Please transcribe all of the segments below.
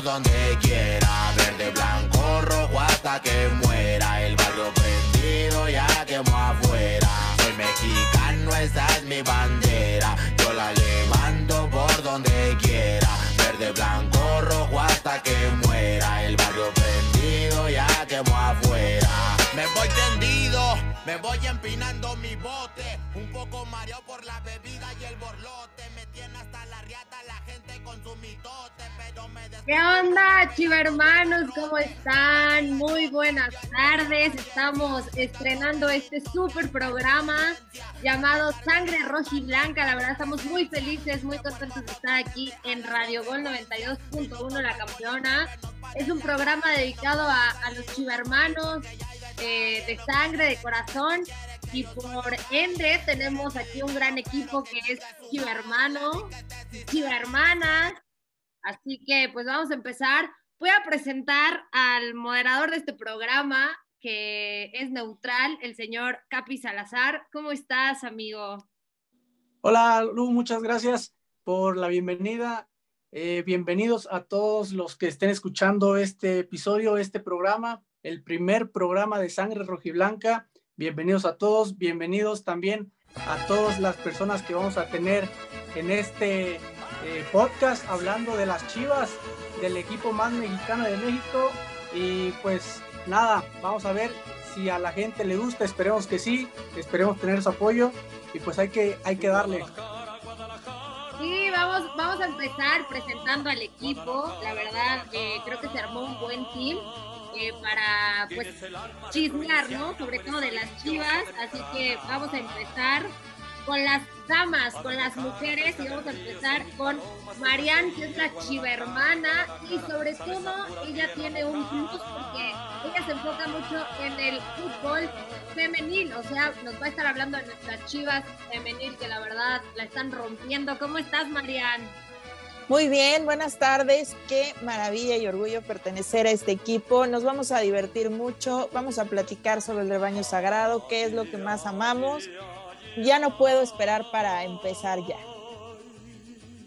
por donde quiera. Verde, blanco, rojo hasta que muera. El barrio prendido ya quemó afuera. Soy mexicano, esa es mi bandera. Yo la levanto por donde quiera. Verde, blanco, rojo hasta que muera. El barrio prendido ya quemó afuera. Me voy tendido, me voy empinando mi bote. Un poco mareado por la bebida y el borlote. ¿Qué onda, chiva hermanos? ¿Cómo están? Muy buenas tardes. Estamos estrenando este súper programa llamado Sangre Roja y Blanca. La verdad, estamos muy felices, muy contentos de estar aquí en Radio Gol 92.1 La Campeona. Es un programa dedicado a, a los chiva hermanos eh, de sangre, de corazón. Y por ende, tenemos aquí un gran equipo que es Chiva Hermano, Chiva Hermanas. Así que pues vamos a empezar. Voy a presentar al moderador de este programa, que es neutral, el señor Capi Salazar. ¿Cómo estás, amigo? Hola, Lu, muchas gracias por la bienvenida. Eh, bienvenidos a todos los que estén escuchando este episodio, este programa, el primer programa de Sangre Rojiblanca. Bienvenidos a todos, bienvenidos también a todas las personas que vamos a tener en este eh, podcast hablando de las Chivas, del equipo más mexicano de México. Y pues nada, vamos a ver si a la gente le gusta, esperemos que sí, esperemos tener su apoyo y pues hay que, hay que darle. Sí, vamos, vamos a empezar presentando al equipo. La verdad, eh, creo que se armó un buen team eh, para pues chismear, ¿no? Sobre todo de las chivas. Así que vamos a empezar con las damas, con las mujeres y vamos a empezar con Marianne, que es la chiva hermana y sobre todo ella tiene un plus porque ella se enfoca mucho en el fútbol femenil, o sea, nos va a estar hablando de nuestras chivas femenil que la verdad la están rompiendo. ¿Cómo estás, Marianne? Muy bien, buenas tardes. Qué maravilla y orgullo pertenecer a este equipo. Nos vamos a divertir mucho, vamos a platicar sobre el rebaño sagrado, qué es lo que más amamos. Ya no puedo esperar para empezar ya.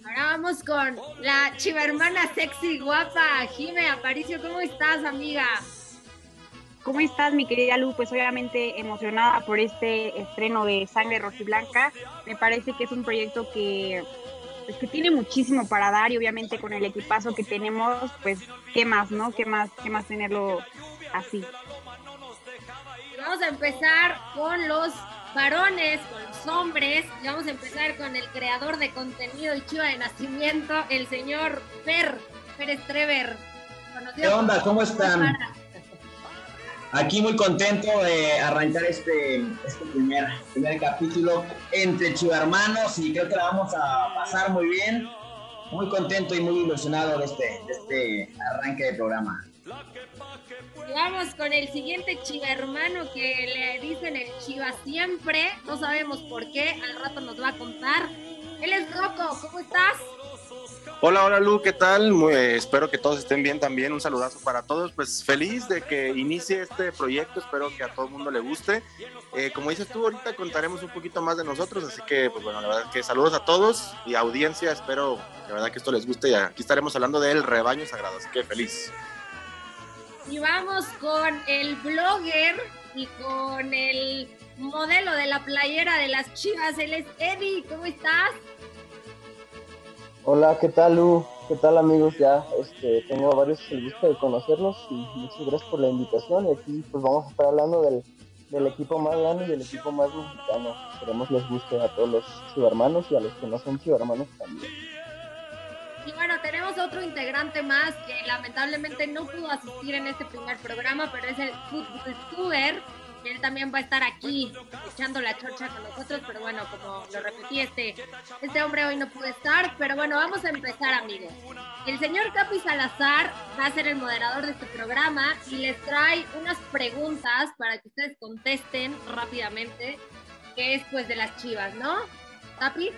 Ahora vamos con la chiva hermana sexy guapa, Jime Aparicio. ¿Cómo estás, amiga? ¿Cómo estás, mi querida Lu? Pues obviamente emocionada por este estreno de Sangre Rojiblanca. Me parece que es un proyecto que, pues, que tiene muchísimo para dar y obviamente con el equipazo que tenemos, pues, ¿qué más, no? ¿Qué más, qué más tenerlo así? Vamos a empezar con los varones, con los hombres. Y vamos a empezar con el creador de contenido y chiva de nacimiento, el señor Per, Pérez Trever. ¿Qué onda? ¿Cómo están? Aquí muy contento de arrancar este, este primer, primer capítulo entre chivarmanos y creo que la vamos a pasar muy bien. Muy contento y muy ilusionado de este, este arranque de programa. Vamos con el siguiente chiva hermano que le dicen el chiva siempre. No sabemos por qué, al rato nos va a contar. Él es Rocco, ¿cómo estás? Hola, hola Lu, ¿qué tal? Muy, eh, espero que todos estén bien también. Un saludazo para todos. Pues feliz de que inicie este proyecto. Espero que a todo el mundo le guste. Eh, como dices tú, ahorita contaremos un poquito más de nosotros. Así que, pues bueno, la verdad que saludos a todos y audiencia. Espero, la verdad, que esto les guste. Y aquí estaremos hablando del rebaño sagrado. Así que feliz. Y vamos con el blogger y con el modelo de la playera de las chivas. Él es Eddie, ¿cómo estás? Hola, ¿qué tal, Lu? ¿Qué tal, amigos? Ya este, tengo varios el gusto de conocerlos y muchas gracias por la invitación. Y aquí, pues, vamos a estar hablando del, del equipo más grande y del equipo más mexicano. Esperemos les guste a todos los cibermanos y a los que no son cibermanos también. Y bueno, tenemos otro integrante más que lamentablemente no pudo asistir en este primer programa, pero es el Fútbol Tuber. Él también va a estar aquí echando la chorcha con nosotros, pero bueno, como lo repetí, este, este hombre hoy no pudo estar. Pero bueno, vamos a empezar, amigos. El señor Capi Salazar va a ser el moderador de este programa y les trae unas preguntas para que ustedes contesten rápidamente, que es pues de las chivas, ¿no? Capi.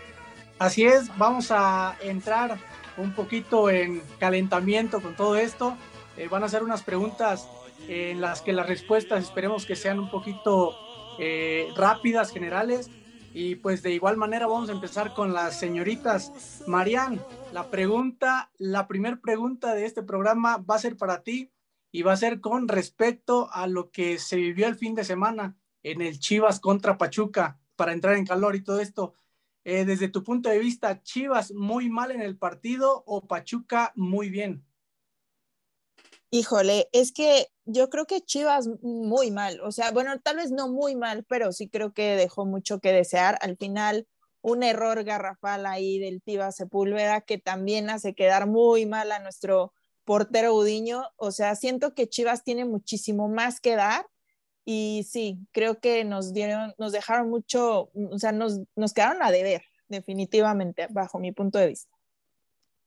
Así es, vamos a entrar un poquito en calentamiento con todo esto. Eh, van a ser unas preguntas en las que las respuestas esperemos que sean un poquito eh, rápidas, generales. Y pues de igual manera vamos a empezar con las señoritas. Marian, La pregunta, la primera pregunta de este programa va a ser para ti y va a ser con respecto a lo que se vivió el fin de semana en el Chivas contra Pachuca, para entrar en calor y todo esto. Eh, desde tu punto de vista, Chivas muy mal en el partido o Pachuca muy bien? Híjole, es que yo creo que Chivas muy mal, o sea, bueno, tal vez no muy mal, pero sí creo que dejó mucho que desear. Al final, un error garrafal ahí del Tiva Sepúlveda que también hace quedar muy mal a nuestro portero Udiño. O sea, siento que Chivas tiene muchísimo más que dar y sí, creo que nos dieron, nos dejaron mucho, o sea, nos, nos quedaron a deber, definitivamente, bajo mi punto de vista.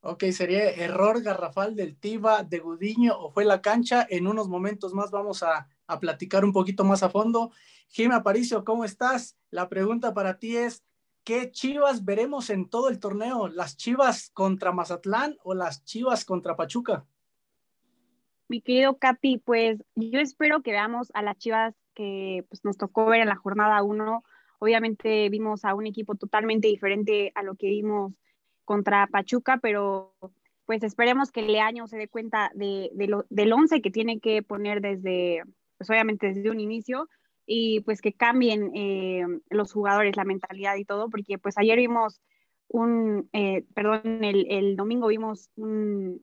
Ok, sería error garrafal del Tiva de Gudiño o fue la cancha. En unos momentos más vamos a, a platicar un poquito más a fondo. Jimmy Aparicio, ¿cómo estás? La pregunta para ti es, ¿qué Chivas veremos en todo el torneo? ¿Las Chivas contra Mazatlán o las Chivas contra Pachuca? Mi querido Capi, pues yo espero que veamos a las Chivas que pues, nos tocó ver en la jornada 1. Obviamente vimos a un equipo totalmente diferente a lo que vimos contra Pachuca, pero pues esperemos que Leaño se dé cuenta de, lo, del 11 que tiene que poner desde, pues obviamente desde un inicio y pues que cambien eh, los jugadores, la mentalidad y todo, porque pues ayer vimos un, eh, perdón, el, el, domingo vimos un,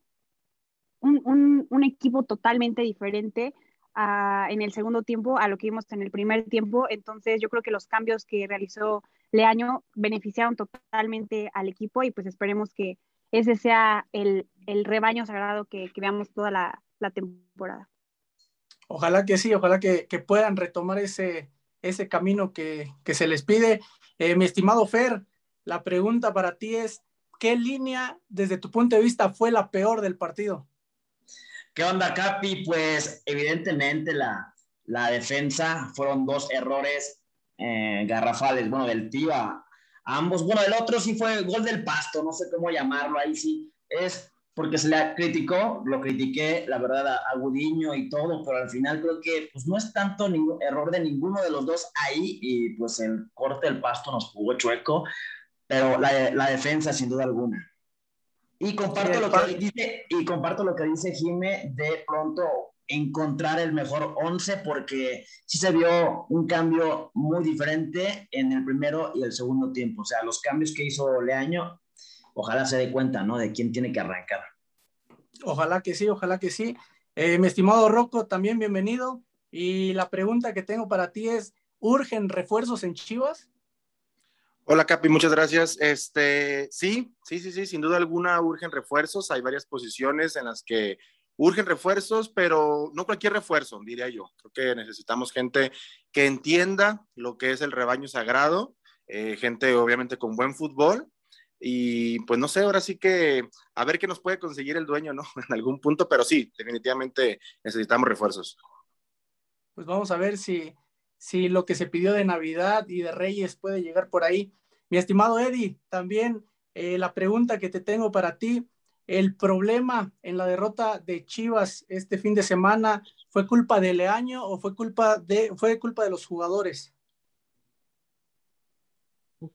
un, equipo totalmente diferente en el segundo tiempo a lo que vimos en el primer tiempo. Entonces yo creo que los cambios que realizó Leaño beneficiaron totalmente al equipo y pues esperemos que ese sea el, rebaño sagrado que, veamos toda la, temporada. Ojalá que sí, ojalá que, puedan retomar ese, ese camino que, se les pide. Eh, mi estimado Fer, la pregunta para ti es, ¿qué línea desde tu punto de vista fue la peor del partido? ¿Qué onda, Capi? Pues evidentemente la, la defensa fueron dos errores eh, garrafales, bueno, del Tiva. Ambos, bueno, el otro sí fue gol del pasto, no sé cómo llamarlo, ahí sí es porque se le criticó, lo critiqué, la verdad, a, Gudiño y todo, pero al final creo que pues no es tanto ningún error de ninguno de los dos ahí y pues el corte del pasto nos jugó chueco, pero la, la defensa sin duda alguna. Y comparto, lo que dice, y comparto lo que dice Jime de pronto encontrar el mejor 11 porque sí se vio un cambio muy diferente en el primero y el segundo tiempo. O sea, los cambios que hizo Leaño, ojalá se dé cuenta, ¿no? De quién tiene que arrancar. Ojalá que sí, ojalá que sí. Eh, mi estimado Rocco, también bienvenido. Y la pregunta que tengo para ti es, ¿urgen refuerzos en Chivas? Hola Capi, muchas gracias. Este, sí, sí, sí, sí, sin duda alguna urgen refuerzos. Hay varias posiciones en las que urgen refuerzos, pero no cualquier refuerzo, diría yo. Creo que necesitamos gente que entienda lo que es el rebaño sagrado, eh, gente obviamente con buen fútbol. Y pues no sé, ahora sí que a ver qué nos puede conseguir el dueño, ¿no? En algún punto, pero sí, definitivamente necesitamos refuerzos. Pues vamos a ver si, si lo que se pidió de Navidad y de Reyes puede llegar por ahí. Mi estimado Eddie, también eh, la pregunta que te tengo para ti, ¿el problema en la derrota de Chivas este fin de semana fue culpa de Leaño o fue culpa de, fue culpa de los jugadores?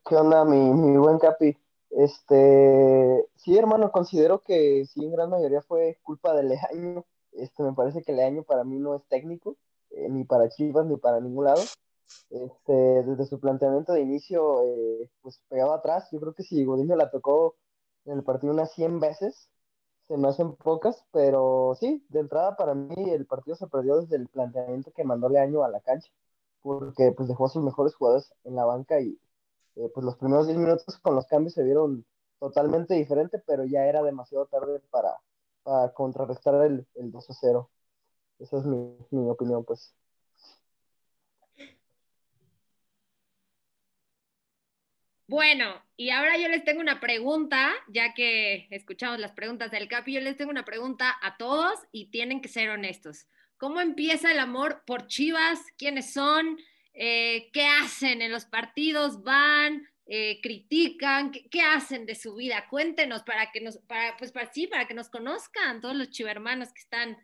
¿Qué onda, mi, mi buen Capi? Este, sí, hermano, considero que sí, en gran mayoría fue culpa de Leaño. Este, me parece que Leaño para mí no es técnico eh, ni para Chivas ni para ningún lado. Este, desde su planteamiento de inicio, eh, pues pegaba atrás. Yo creo que si Godinho la tocó en el partido unas 100 veces, se me hacen pocas, pero sí, de entrada para mí el partido se perdió desde el planteamiento que mandó Leaño a la cancha, porque pues dejó a sus mejores jugadores en la banca y eh, pues los primeros 10 minutos con los cambios se vieron totalmente diferentes, pero ya era demasiado tarde para, para contrarrestar el, el 2 0. Esa es mi, mi opinión, pues. Bueno, y ahora yo les tengo una pregunta, ya que escuchamos las preguntas del Capi, yo les tengo una pregunta a todos y tienen que ser honestos. ¿Cómo empieza el amor por Chivas? ¿Quiénes son? Eh, ¿Qué hacen en los partidos? ¿Van? Eh, critican? ¿Qué, hacen de su vida? Cuéntenos para que nos, para, pues para sí, para que nos conozcan todos los chivermanos que están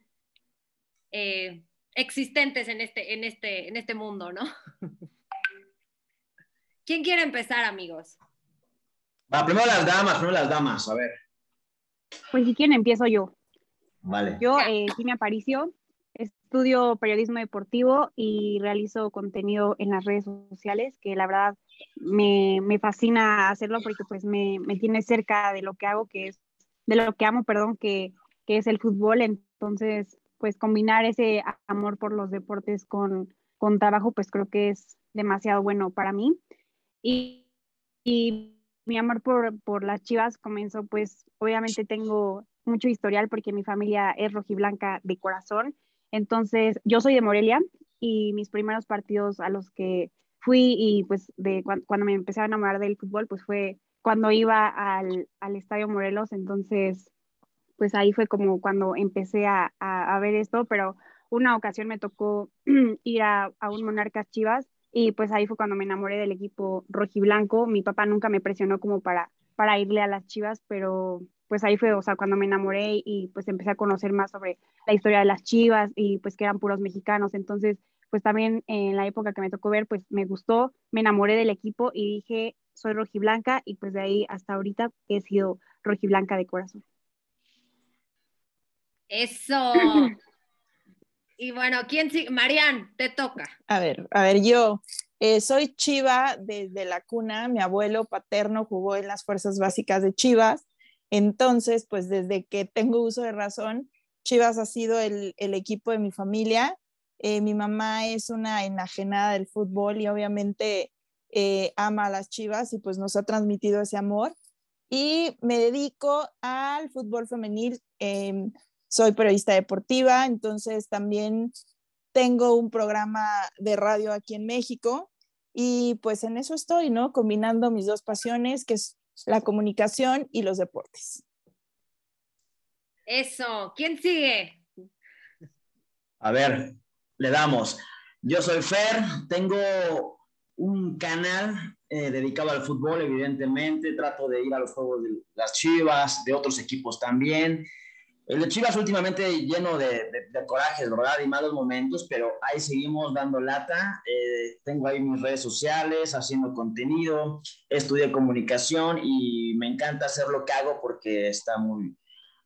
eh, existentes en este, en, este, en este mundo, ¿no? ¿Quién quiere empezar, amigos? Va, primero las damas, primero las damas, a ver. Pues si quieren, empiezo yo. Vale. Yo, eh, sí me apareció, estudio periodismo deportivo y realizo contenido en las redes sociales, que la verdad me, me fascina hacerlo porque pues me, me, tiene cerca de lo que hago, que es, de lo que amo, perdón, que, que es el fútbol. Entonces, pues combinar ese amor por los deportes con, con trabajo, pues creo que es demasiado bueno para mí. Y, y mi amor por, por las chivas comenzó, pues obviamente tengo mucho historial porque mi familia es rojiblanca de corazón. Entonces, yo soy de Morelia y mis primeros partidos a los que fui y pues de cuando, me empecé a enamorar del fútbol, pues fue cuando iba al, al, Estadio Morelos. Entonces, pues ahí fue como cuando empecé a, a, ver esto, pero una ocasión me tocó ir a, a un Monarcas Chivas y pues ahí fue cuando me enamoré del equipo rojiblanco. Mi papá nunca me presionó como para, para irle a las Chivas, pero pues ahí fue, o sea, cuando me enamoré y pues empecé a conocer más sobre la historia de las Chivas y pues que eran puros mexicanos. Entonces, pues también en la época que me tocó ver, pues me gustó, me enamoré del equipo y dije, soy rojiblanca y pues de ahí hasta ahorita he sido rojiblanca de corazón. Eso. y bueno, ¿quién sigue? Marian, te toca. A ver, a ver, yo eh, soy Chiva desde la cuna. Mi abuelo paterno jugó en las fuerzas básicas de Chivas. Entonces, pues desde que tengo uso de razón, Chivas ha sido el, el equipo de mi familia. Eh, mi mamá es una enajenada del fútbol y obviamente eh, ama a las Chivas y pues nos ha transmitido ese amor. Y me dedico al fútbol femenil. Em, soy periodista deportiva, entonces también tengo un programa de radio aquí en México y pues en eso estoy, ¿no? Combinando mis dos pasiones, que es la comunicación y los deportes. Eso, ¿quién sigue? A ver, le damos. Yo soy Fer, tengo un canal eh, dedicado al fútbol, evidentemente, trato de ir a los juegos de las Chivas, de otros equipos también. El de Chivas últimamente lleno de, de, corajes, ¿verdad? Y malos momentos, pero ahí seguimos dando lata. Eh, tengo ahí mis redes sociales, haciendo contenido, estudié comunicación y me encanta hacer lo que hago porque está muy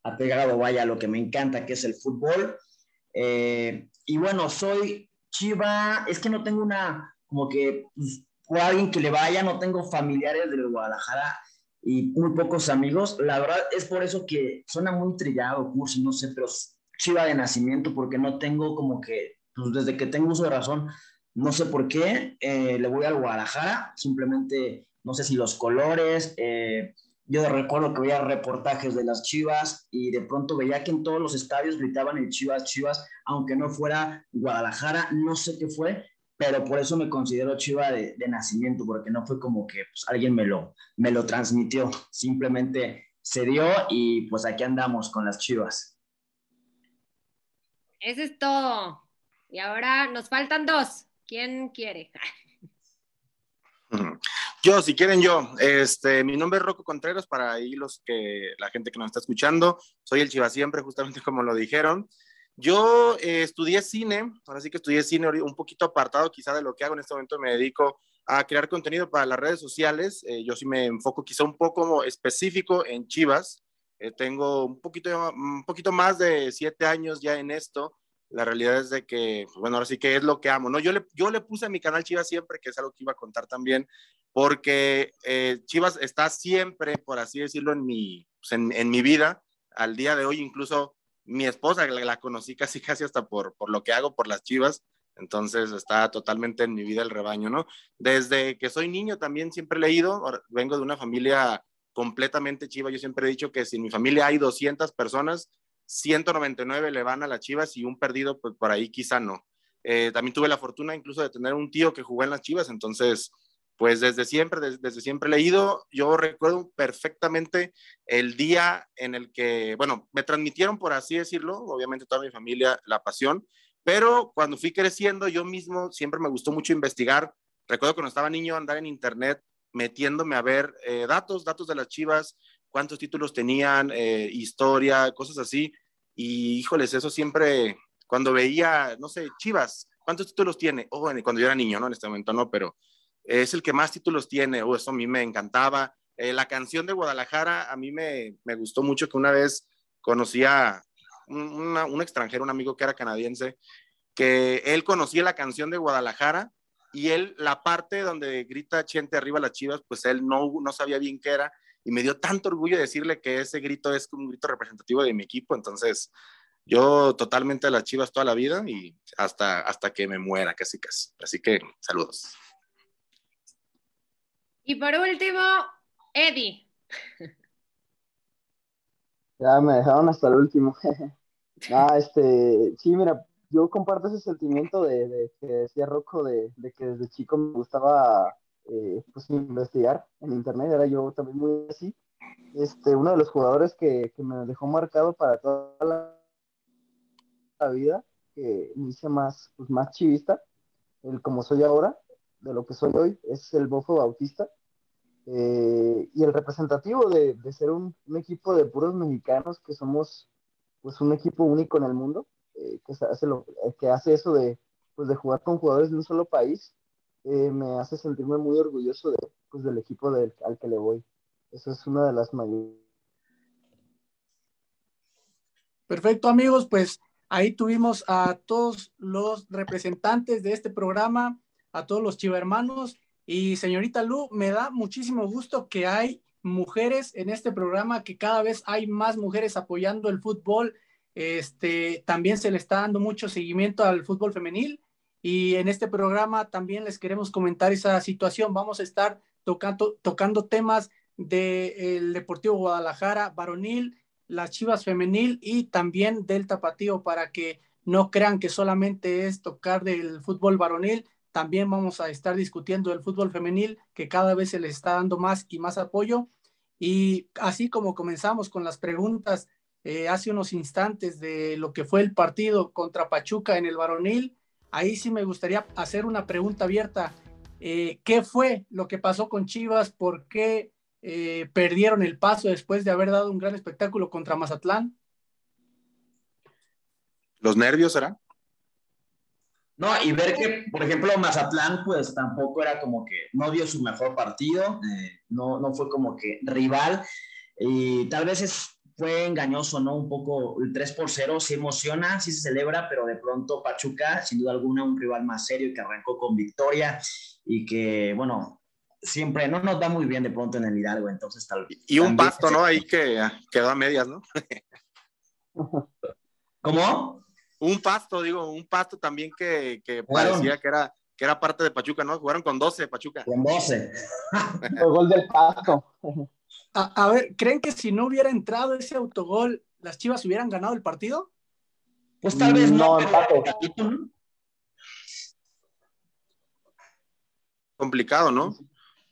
apegado, vaya, a lo que me encanta, que es el fútbol. Eh, y bueno, soy Chiva, es que no tengo una, como que, pues, o alguien que le vaya, no tengo familiares del Guadalajara y muy pocos amigos. La verdad es por eso que suena muy trillado, cursi, no sé, pero chiva de nacimiento, porque no tengo como que, pues desde que tengo uso de razón, no sé por qué, eh, le voy al Guadalajara, simplemente, no sé si los colores, eh, yo recuerdo que veía reportajes de las Chivas y de pronto veía que en todos los estadios gritaban el Chivas, Chivas, aunque no fuera Guadalajara, no sé qué fue, pero por eso me considero chiva de, nacimiento, porque no fue como que pues, alguien me lo, me lo transmitió, simplemente se dio y pues aquí andamos con las chivas. Eso es todo. Y ahora nos faltan dos. ¿Quién quiere? Yo, si quieren yo, este, mi nombre es Rocco Contreras, para ahí los que, la gente que nos está escuchando, soy el Chiva siempre, justamente como lo dijeron. Yo eh, estudié cine, ahora sí que estudié cine un poquito apartado quizá de lo que hago en este momento, me dedico a crear contenido para las redes sociales. Eh, yo sí me enfoco quizá un poco específico en Chivas. Eh, tengo un poquito, un poquito más de siete años ya en esto. La realidad es de que, pues, bueno, ahora sí que es lo que amo, ¿no? Yo le, yo le puse a mi canal Chivas siempre, que es algo que iba a contar también, porque Chivas está siempre, por así decirlo, en mi, pues, en mi vida. Al día de hoy, incluso mi esposa la, conocí casi casi hasta por, por lo que hago por las chivas, entonces está totalmente en mi vida el rebaño, ¿no? Desde que soy niño también siempre he leído, vengo de una familia completamente chiva, yo siempre he dicho que si en mi familia hay 200 personas, 199 le van a las chivas y un perdido, pues por ahí quizá no. Eh, también tuve la fortuna incluso de tener un tío que jugó en las chivas, entonces pues desde siempre, desde, siempre he leído. Yo recuerdo perfectamente el día en el que, bueno, me transmitieron, por así decirlo, obviamente toda mi familia, la pasión, pero cuando fui creciendo, yo mismo siempre me gustó mucho investigar. Recuerdo cuando estaba niño andar en internet metiéndome a ver eh, datos, datos de las chivas, cuántos títulos tenían, eh, historia, cosas así. Y híjoles, eso siempre, cuando veía, no sé, chivas, ¿cuántos títulos tiene? Oh, cuando yo era niño, ¿no? En este momento no, pero es el que más títulos tiene, o eso a mí me encantaba. Eh, la canción de Guadalajara, a mí me, me gustó mucho que una vez conocía un, un extranjero, un amigo que era canadiense, que él conocía la canción de Guadalajara y él, la parte donde grita Chente arriba las chivas, pues él no, no sabía bien qué era y me dio tanto orgullo decirle que ese grito es un grito representativo de mi equipo, entonces yo totalmente a las chivas toda la vida y hasta, hasta que me muera, casi casi. Así que saludos. Y por último, Eddie. Ya me dejaron hasta el último. ah, este, sí, mira, yo comparto ese sentimiento de, que decía Rocco de, que desde chico me gustaba eh, pues, investigar en internet, era yo también muy así. Este, uno de los jugadores que, me dejó marcado para toda la, vida, que me hice más, pues, más chivista, el como soy ahora, de lo que soy hoy, es el Bofo Bautista. Eh, y el representativo de, ser un, equipo de puros mexicanos que somos pues un equipo único en el mundo eh, que, hace lo, eh, que hace eso de, pues, de jugar con jugadores de un solo país, me hace sentirme muy orgulloso de, pues, del equipo al que le voy. Eso es una de las mayores. Perfecto, amigos, pues ahí tuvimos a todos los representantes de este programa, a todos los chivermanos. Y señorita Lu, me da muchísimo gusto que hay mujeres en este programa, que cada vez hay más mujeres apoyando el fútbol este, también se le está dando mucho seguimiento al fútbol femenil y en este programa también les queremos comentar esa situación. Vamos a estar tocando, tocando temas del Deportivo Guadalajara varonil, las Chivas femenil y también del Tapatío para que no crean que solamente es tocar del fútbol varonil. También vamos a estar discutiendo del fútbol femenil que cada vez se le está dando más y más apoyo. Y así como comenzamos con las preguntas eh, hace unos instantes de lo que fue el partido contra Pachuca en el varonil, ahí sí me gustaría hacer una pregunta abierta. Eh, ¿Qué fue lo que pasó con Chivas? ¿Por qué eh, perdieron el paso después de haber dado un gran espectáculo contra Mazatlán? ¿Los nervios será? No, y ver que, por ejemplo, Mazatlán, pues tampoco era como que no dio su mejor partido, no, no fue como que rival, y tal vez es fue engañoso, ¿no? Un poco el 3 por 0, se emociona, sí se celebra, pero de pronto Pachuca, sin duda alguna, un rival más serio y que arrancó con victoria y que, bueno, siempre no nos da muy bien de pronto en el Hidalgo, entonces tal vez. Y un pasto, ¿no? Ahí que quedó a medias, ¿no? ¿Cómo? Un pasto, digo, un pasto también que, que parecía que era, que era parte de Pachuca, ¿no? Jugaron con 12 Pachuca. Con 12. el gol del pasto. A, ver, ¿creen que si no hubiera entrado ese autogol, las Chivas hubieran ganado el partido? Pues tal vez no. Complicado, ¿no?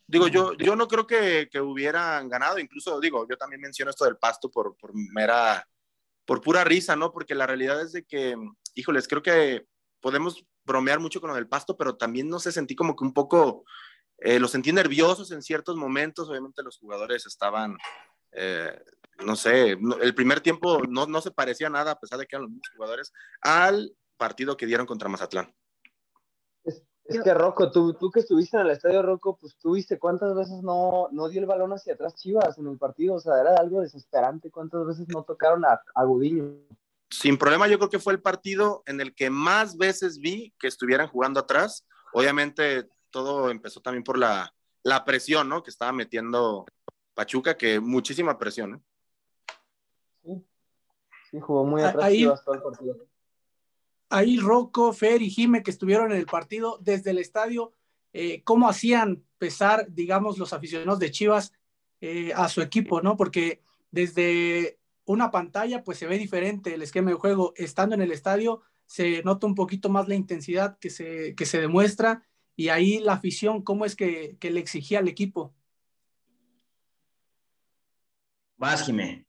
Digo, yo, yo no creo que, hubieran ganado, incluso digo, yo también menciono esto del pasto por, por mera, por pura risa, ¿no? Porque la realidad es de que, híjoles, creo que podemos bromear mucho con lo del pasto, pero también no sé, sentí como que un poco eh, los sentí nerviosos en ciertos momentos, obviamente los jugadores estaban, eh, no sé, el primer tiempo no, no, se parecía nada, a pesar de que eran los mismos jugadores, al partido que dieron contra Mazatlán. Es, que Rocco, tú, tú, que estuviste en el estadio Rocco, pues tú viste cuántas veces no, no dio el balón hacia atrás Chivas en el partido, o sea, era algo desesperante, cuántas veces no tocaron a, a Gudiño. Sin problema, yo creo que fue el partido en el que más veces vi que estuvieran jugando atrás. Obviamente todo empezó también por la, presión, ¿no? Que estaba metiendo Pachuca, que muchísima presión, ¿no? Sí, sí jugó muy ah, atractivo hasta el partido. Ahí Rocco, Fer y Jime, que estuvieron en el partido desde el estadio, eh, ¿cómo hacían pesar, digamos, los aficionados de Chivas eh, a su equipo, ¿no? Porque desde una pantalla, pues se ve diferente el esquema de juego. Estando en el estadio, se nota un poquito más la intensidad que se, que se demuestra y ahí la afición, ¿cómo es que, le exigía al equipo? Vas, Jimé.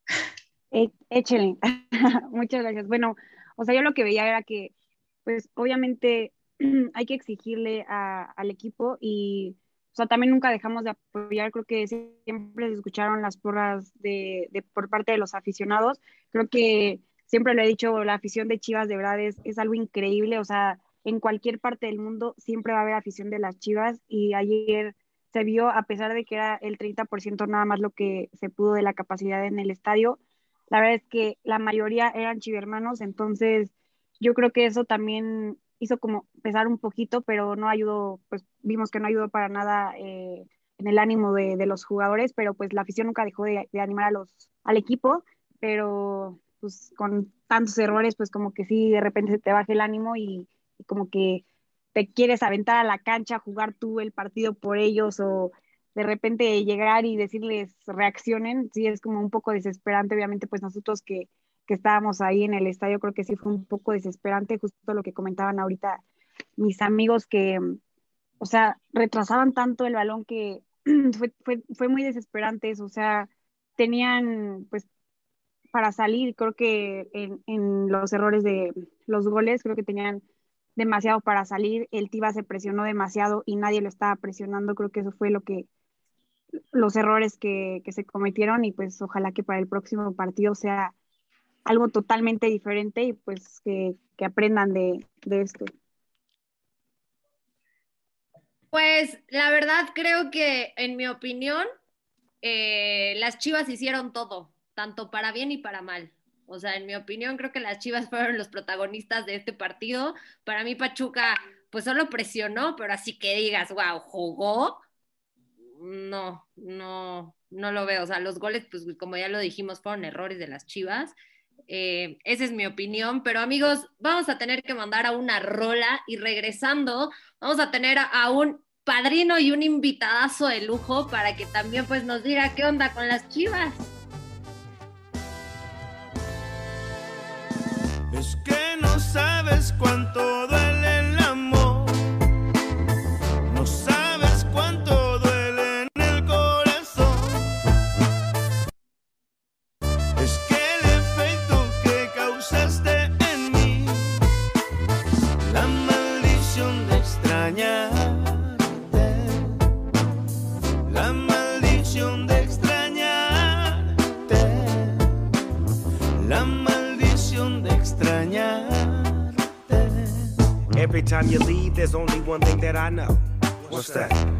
Eh, échale. Muchas gracias. Bueno, o sea, yo lo que veía era que, pues, obviamente hay que exigirle al equipo y, o sea, también nunca dejamos de apoyar. Creo que siempre se escucharon las porras de, de, por parte de los aficionados. Creo que siempre le he dicho, la afición de Chivas de verdad es, es algo increíble. O sea, en cualquier parte del mundo siempre va a haber afición de las Chivas y ayer se vio, a pesar de que era el 30% nada más lo que se pudo de la capacidad en el estadio, la verdad es que la mayoría eran chivermanos, entonces yo creo que eso también hizo como pesar un poquito, pero no ayudó, pues vimos que no ayudó para nada eh, en el ánimo de, de, los jugadores, pero pues la afición nunca dejó de, de, animar a los, al equipo, pero pues con tantos errores, pues como que sí, de repente se te baja el ánimo y, y como que te quieres aventar a la cancha, jugar tú el partido por ellos o de repente llegar y decirles reaccionen, sí es como un poco desesperante, obviamente pues nosotros que, que estábamos ahí en el estadio creo que sí fue un poco desesperante, justo lo que comentaban ahorita mis amigos que, o sea, retrasaban tanto el balón que fue, fue, fue muy desesperante eso, o sea, tenían pues para salir, creo que en, en los errores de los goles, creo que tenían demasiado para salir, el Tiva se presionó demasiado y nadie lo estaba presionando, creo que eso fue lo que los errores que, que, se cometieron y pues ojalá que para el próximo partido sea algo totalmente diferente y pues que, que aprendan de, de, esto. Pues la verdad creo que en mi opinión eh, las Chivas hicieron todo, tanto para bien y para mal. O sea, en mi opinión, creo que las Chivas fueron los protagonistas de este partido. Para mí, Pachuca, pues solo presionó, pero así que digas, wow, jugó. No, no, no lo veo. O sea, los goles, pues como ya lo dijimos, fueron errores de las Chivas. Eh, esa es mi opinión, pero amigos, vamos a tener que mandar a una rola y regresando, vamos a tener a, un padrino y un invitadazo de lujo para que también pues nos diga qué onda con las Chivas. Es que no sabes cuánto duele there's only one thing that I know. What's that?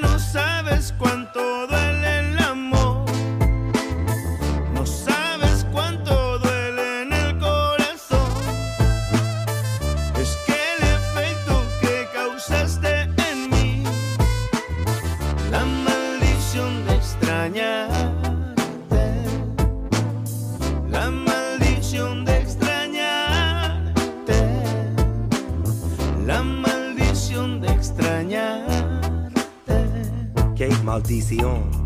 no sabes cuánto Que maldición.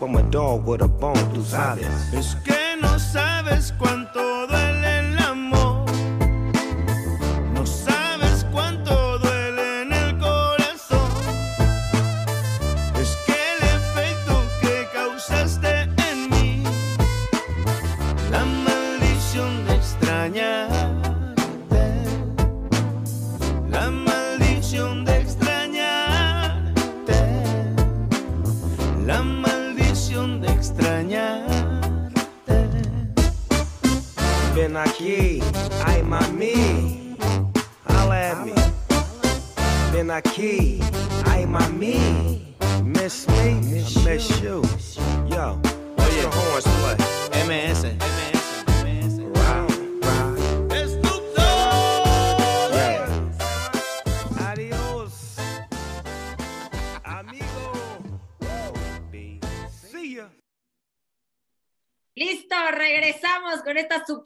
I'm a dog with a bone, tú sabes. Es que no sabes cuánto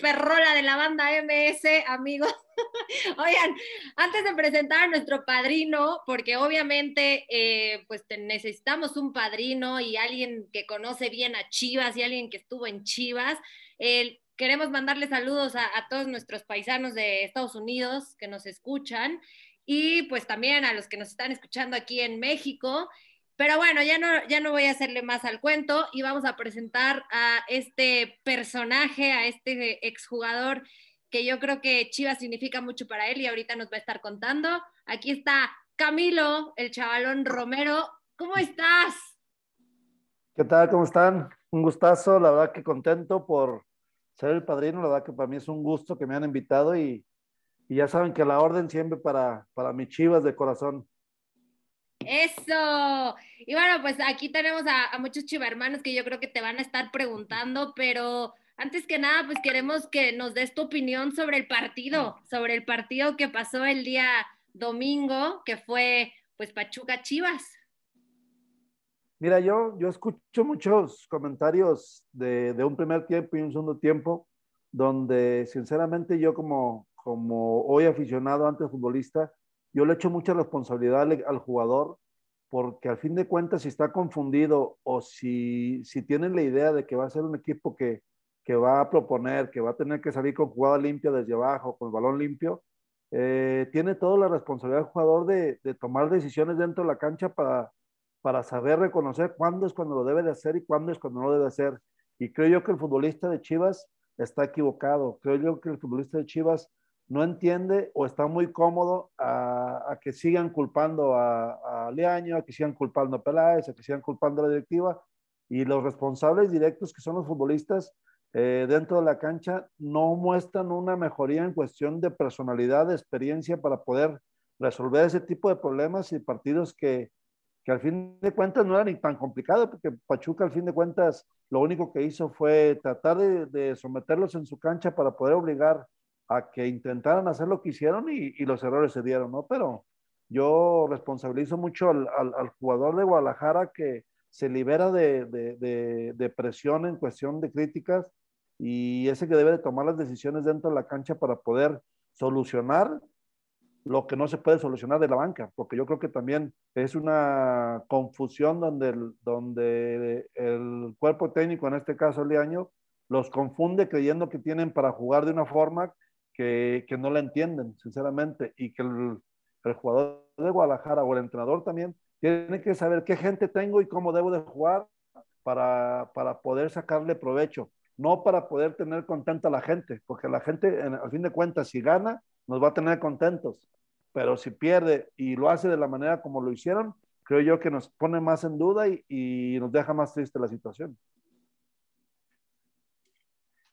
esta super rola de la banda MS, amigos. Oigan, antes de presentar a nuestro padrino, porque obviamente eh, pues necesitamos un padrino y alguien que conoce bien a Chivas y alguien que estuvo en Chivas, queremos mandarle saludos a, a todos nuestros paisanos de Estados Unidos que nos escuchan y pues también a los que nos están escuchando aquí en México. Pero bueno, ya no, ya no voy a hacerle más al cuento y vamos a presentar a este personaje, a este exjugador que yo creo que Chivas significa mucho para él y ahorita nos va a estar contando. Aquí está Camilo, el chavalón Romero. ¿Cómo estás? ¿Qué tal? ¿Cómo están? Un gustazo, la verdad que contento por ser el padrino, la verdad que para mí es un gusto que me han invitado y, y ya saben que la orden siempre para, para mis Chivas de corazón. Eso. Y bueno, pues aquí tenemos a, muchos chivarmanos que yo creo que te van a estar preguntando, pero antes que nada, pues queremos que nos des tu opinión sobre el partido, sobre el partido que pasó el día domingo, que fue pues Pachuca Chivas. Mira, yo, yo escucho muchos comentarios de, de un primer tiempo y un segundo tiempo, donde sinceramente yo como, como hoy aficionado, antes futbolista, yo le echo mucha responsabilidad al, jugador porque al fin de cuentas si está confundido o si, si tienen la idea de que va a ser un equipo que, que va a proponer, que va a tener que salir con jugada limpia desde abajo, con el balón limpio, eh, tiene toda la responsabilidad el jugador de, de, tomar decisiones dentro de la cancha para, para saber reconocer cuándo es cuando lo debe de hacer y cuándo es cuando no lo debe hacer. Y creo yo que el futbolista de Chivas está equivocado. Creo yo que el futbolista de Chivas no entiende o está muy cómodo a, que sigan culpando a, a, Leaño, a que sigan culpando a Peláez, a que sigan culpando a la directiva. Y los responsables directos que son los futbolistas eh, dentro de la cancha no muestran una mejoría en cuestión de personalidad, de experiencia para poder resolver ese tipo de problemas y partidos que, que al fin de cuentas no eran ni tan complicados, porque Pachuca al fin de cuentas lo único que hizo fue tratar de someterlos en su cancha para poder obligar a que intentaran hacer lo que hicieron y, los errores se dieron, ¿no? Pero yo responsabilizo mucho al, jugador de Guadalajara que se libera de, de, presión en cuestión de críticas y ese que debe de tomar las decisiones dentro de la cancha para poder solucionar lo que no se puede solucionar de la banca, porque yo creo que también es una confusión donde el, donde el cuerpo técnico, en este caso el año, los confunde creyendo que tienen para jugar de una forma que, no la entienden, sinceramente, y que el, jugador de Guadalajara o el entrenador también tiene que saber qué gente tengo y cómo debo de jugar para, para poder sacarle provecho, no para poder tener contenta a la gente, porque la gente, en, al fin de cuentas, si gana, nos va a tener contentos, pero si pierde y lo hace de la manera como lo hicieron, creo yo que nos pone más en duda y nos deja más triste la situación.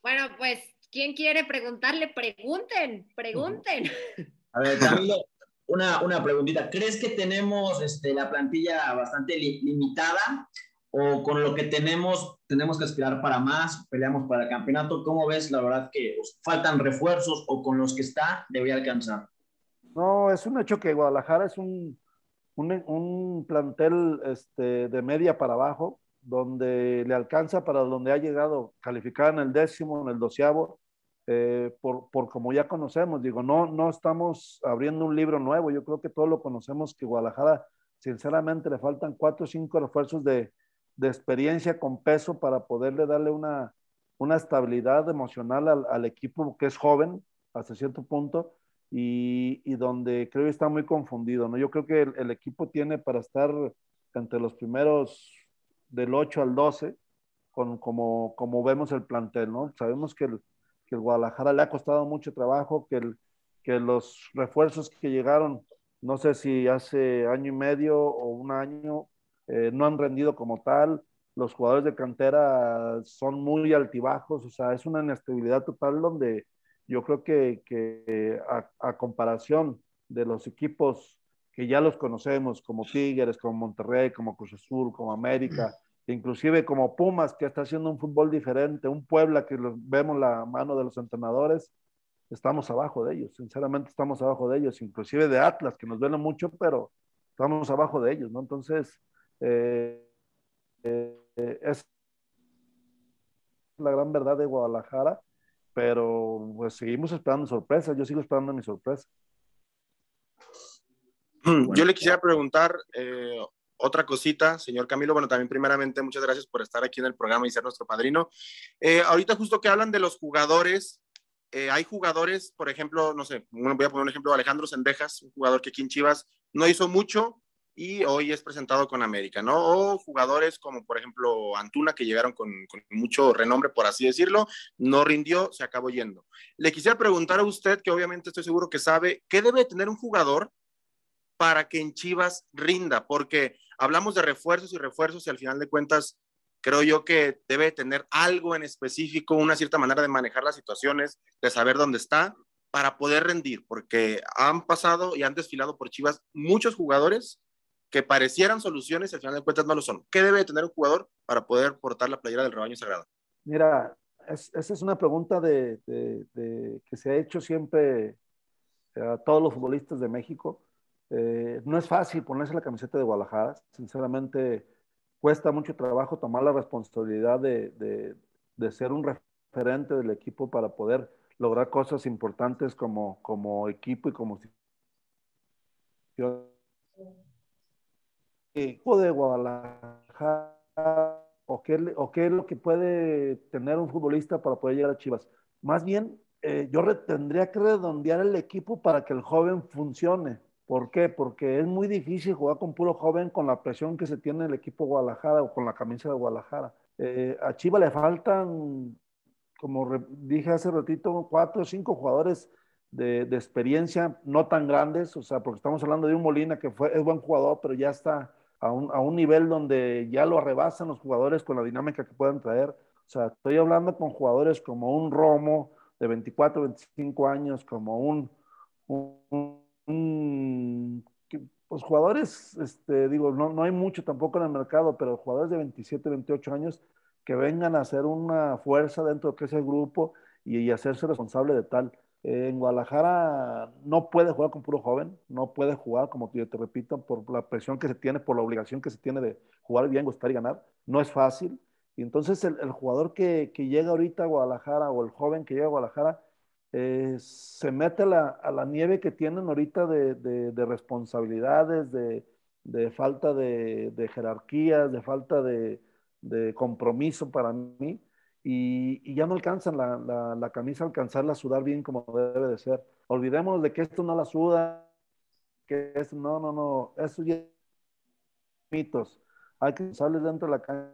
Bueno, pues ¿Quién quiere preguntarle? Pregunten, pregunten. A ver, Camilo, una, una preguntita. ¿Crees que tenemos este, la plantilla bastante limitada o con lo que tenemos tenemos que aspirar para más, peleamos para el campeonato? ¿Cómo ves? La verdad que faltan refuerzos o con los que está debería alcanzar. No, es un hecho que Guadalajara es un, un, un plantel este, de media para abajo, donde le alcanza para donde ha llegado, calificar en el décimo, en el doceavo, eh, por, por, como ya conocemos, digo, no, no estamos abriendo un libro nuevo, yo creo que todos lo conocemos, que Guadalajara, sinceramente, le faltan cuatro o cinco refuerzos de, de experiencia con peso para poderle darle una, una estabilidad emocional al, al, equipo que es joven hasta cierto punto y, y, donde creo que está muy confundido, ¿no? Yo creo que el, el, equipo tiene para estar entre los primeros del 8 al 12, con, como, como vemos el plantel, ¿no? Sabemos que el, que el Guadalajara le ha costado mucho trabajo, que, el, que los refuerzos que llegaron, no sé si hace año y medio o un año, eh, no han rendido como tal. Los jugadores de cantera son muy altibajos, o sea, es una inestabilidad total donde yo creo que, que a, a, comparación de los equipos que ya los conocemos, como Tigres, como Monterrey, como Cruz Azul, como América, inclusive como Pumas, que está haciendo un fútbol diferente, un Puebla que vemos la mano de los entrenadores, estamos abajo de ellos, sinceramente estamos abajo de ellos, inclusive de Atlas, que nos duele mucho, pero estamos abajo de ellos, ¿no? Entonces, eh, eh, es la gran verdad de Guadalajara pero pues seguimos esperando sorpresas, yo sigo esperando mi sorpresa. Yo le quisiera preguntar eh, otra cosita, señor Camilo. Bueno, también primeramente muchas gracias por estar aquí en el programa y ser nuestro padrino. Eh, ahorita justo que hablan de los jugadores, eh, hay jugadores, por ejemplo, no sé, voy a poner un ejemplo, Alejandro Sendejas, un jugador que aquí en Chivas no hizo mucho y hoy es presentado con América, ¿no? O jugadores como, por ejemplo, Antuna, que llegaron con, con mucho renombre, por así decirlo, no rindió, se acabó yendo. Le quisiera preguntar a usted, que obviamente estoy seguro que sabe, ¿qué debe tener un jugador para que en Chivas rinda? Porque hablamos de refuerzos y refuerzos y al final de cuentas creo yo que debe tener algo en específico, una cierta manera de manejar las situaciones, de saber dónde está para poder rendir, porque han pasado y han desfilado por Chivas muchos jugadores que parecieran soluciones y al final de cuentas no lo son. ¿Qué debe tener un jugador para poder portar la playera del rebaño sagrado? Mira, esa es una pregunta de, que se ha hecho siempre a todos los futbolistas de México eh, no es fácil ponerse la camiseta de Guadalajara, sinceramente cuesta mucho trabajo tomar la responsabilidad de, ser un referente del equipo para poder lograr cosas importantes como, como equipo y como equipo de Guadalajara o qué, o qué es lo que puede tener un futbolista para poder llegar a Chivas. Más bien, eh, yo tendría que redondear el equipo para que el joven funcione ¿Por qué? Porque es muy difícil jugar con puro joven con la presión que se tiene el equipo Guadalajara o con la camisa de Guadalajara. Eh, a Chiva le faltan, como dije hace ratito, cuatro o cinco jugadores de, experiencia no tan grandes, o sea, porque estamos hablando de un Molina que fue, es buen jugador, pero ya está a un, a un nivel donde ya lo arrebasan los jugadores con la dinámica que puedan traer. O sea, estoy hablando con jugadores como un Romo de 24, 25 años, como un, un pues jugadores, este, digo, no, no hay mucho tampoco en el mercado, pero jugadores de 27, 28 años que vengan a hacer una fuerza dentro de ese grupo y, hacerse responsable de tal. en Guadalajara no puede jugar con puro joven, no puede jugar, como yo te repito, por la presión que se tiene, por la obligación que se tiene de jugar bien, gustar y ganar. No es fácil. Y entonces el, el jugador que, que, llega ahorita a Guadalajara o el joven que llega a Guadalajara eh, se mete a la, nieve que tienen ahorita de, de, responsabilidades, de, falta de, jerarquías, de falta de, compromiso para mí, y, ya no alcanzan la, camisa, alcanzarla a sudar bien como debe de ser. Olvidemos de que esto no la suda, que es, no, no, no, eso ya mitos. Hay que usarles dentro de la cancha,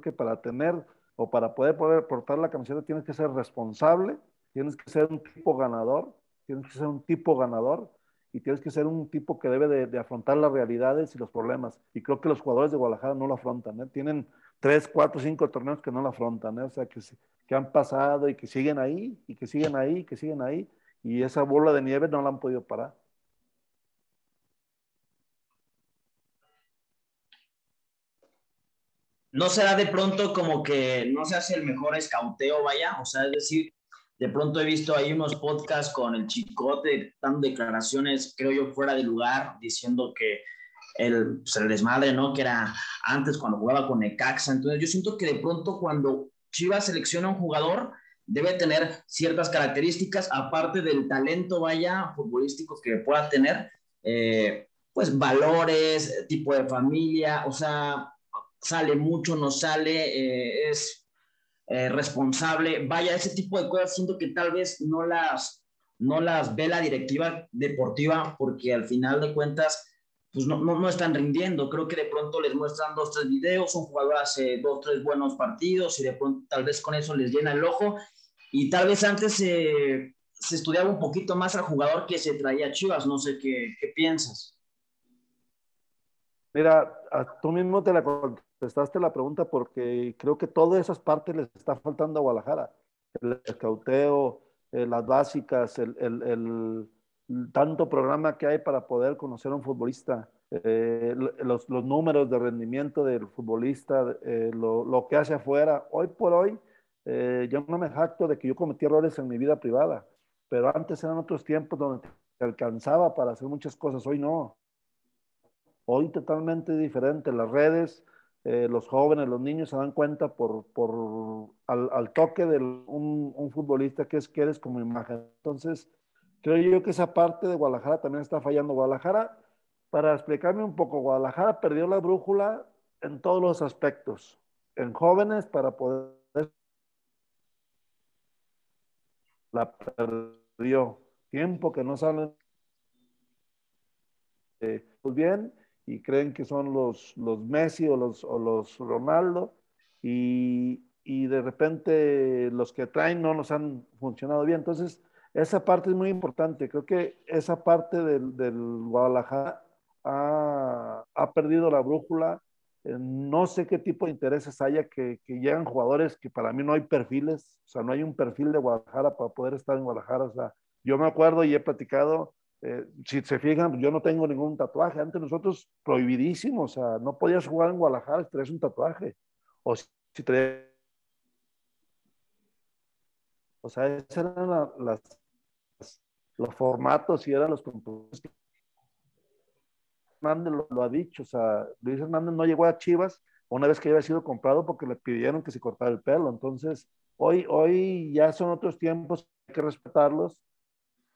que para tener o para poder, poder portar la camiseta tienes que ser responsable, Tienes que ser un tipo ganador, tienes que ser un tipo ganador y tienes que ser un tipo que debe de, afrontar las realidades y los problemas. Y creo que los jugadores de Guadalajara no lo afrontan. ¿eh? Tienen tres, cuatro, cinco torneos que no lo afrontan. ¿eh? O sea, que, que han pasado y que siguen ahí, y que siguen ahí, y que siguen ahí. Y esa bola de nieve no la han podido parar. no será de pronto como que no se hace el mejor escauteo, vaya, o sea, es decir, de pronto he visto ahí unos podcasts con el chicote dando declaraciones, creo yo, fuera de lugar, diciendo que el, pues, el desmadre, ¿no? Que era antes cuando jugaba con Necaxa. Entonces yo siento que de pronto cuando Chivas selecciona un jugador, debe tener ciertas características, aparte del talento, vaya, futbolístico que pueda tener, eh, pues valores, tipo de familia, o sea, sale mucho, no sale, eh, es eh, responsable, vaya, ese tipo de cosas siento que tal vez no las, no las ve la directiva deportiva porque al final de cuentas pues no, no, están rindiendo. Creo que de pronto les muestran dos, tres videos, un jugador hace dos, tres buenos partidos y de pronto tal vez con eso les llena el ojo. Y tal vez antes se estudiaba un poquito más al jugador que se traía Chivas. No sé qué, qué piensas. Mira, tú mismo te la contestaste la pregunta porque creo que todas esas partes les está faltando a Guadalajara. El escauteo, eh, las básicas, el, el, tanto programa que hay para poder conocer a un futbolista, eh, los, los, números de rendimiento del futbolista, eh, lo, lo, que hace afuera. Hoy por hoy, yo no me jacto de que yo cometí errores en mi vida privada, pero antes eran otros tiempos donde te alcanzaba para hacer muchas cosas, hoy no. Hoy totalmente diferente, las redes, eh, los jóvenes, los niños se dan cuenta por, por al, al, toque de un, un, futbolista que es que eres como imagen. Entonces, creo yo que esa parte de Guadalajara también está fallando. Guadalajara, para explicarme un poco, Guadalajara perdió la brújula en todos los aspectos. En jóvenes para poder... La perdió. Tiempo que no salen eh, pues bien y creen que son los, los Messi o los, o los Ronaldo y, y, de repente los que traen no nos han funcionado bien. Entonces, esa parte es muy importante. Creo que esa parte del, del Guadalajara ha, ha, perdido la brújula. Eh, no sé qué tipo de intereses haya que, que, llegan jugadores que para mí no hay perfiles, o sea, no hay un perfil de Guadalajara para poder estar en Guadalajara. O sea, yo me acuerdo y he platicado eh, si se fijan, yo no tengo ningún tatuaje. Antes nosotros prohibidísimo, o sea, no podías jugar en Guadalajara si traes un tatuaje. O si, si traes... O sea, esos eran la, las, los formatos y eran los compromisos. Hernández lo, lo, ha dicho, o sea, Luis Hernández no llegó a Chivas una vez que había sido comprado porque le pidieron que se cortara el pelo. Entonces, hoy, hoy ya son otros tiempos, hay que respetarlos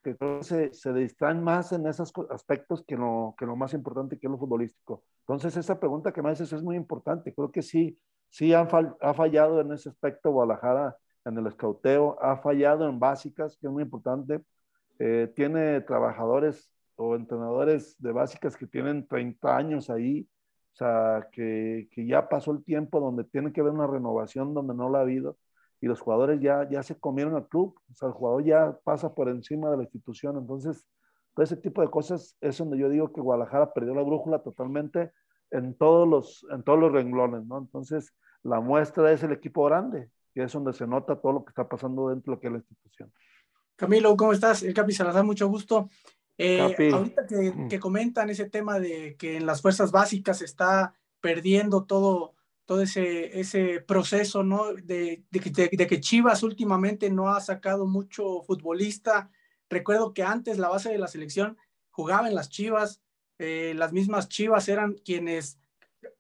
que se, se, distraen más en esos aspectos que lo, que lo más importante que es lo futbolístico. Entonces, esa pregunta que me haces es muy importante. Creo que sí, sí han fall, ha fallado en ese aspecto Guadalajara en el escauteo, ha fallado en básicas, que es muy importante. Eh, tiene trabajadores o entrenadores de básicas que tienen 30 años ahí, o sea, que, que ya pasó el tiempo donde tiene que haber una renovación donde no la ha habido y los jugadores ya, ya se comieron al club, o sea, el jugador ya pasa por encima de la institución, entonces todo ese tipo de cosas es donde yo digo que Guadalajara perdió la brújula totalmente en todos los, en todos los renglones, ¿no? Entonces, la muestra es el equipo grande, que es donde se nota todo lo que está pasando dentro de lo que es la institución. Camilo, ¿cómo estás? El Capi Salazar, mucho gusto. Eh, ahorita que, mm. que, comentan ese tema de que en las fuerzas básicas se está perdiendo todo, todo ese, ese proceso, ¿no? De, de, que Chivas últimamente no ha sacado mucho futbolista. Recuerdo que antes la base de la selección jugaba en las Chivas, eh, las mismas Chivas eran quienes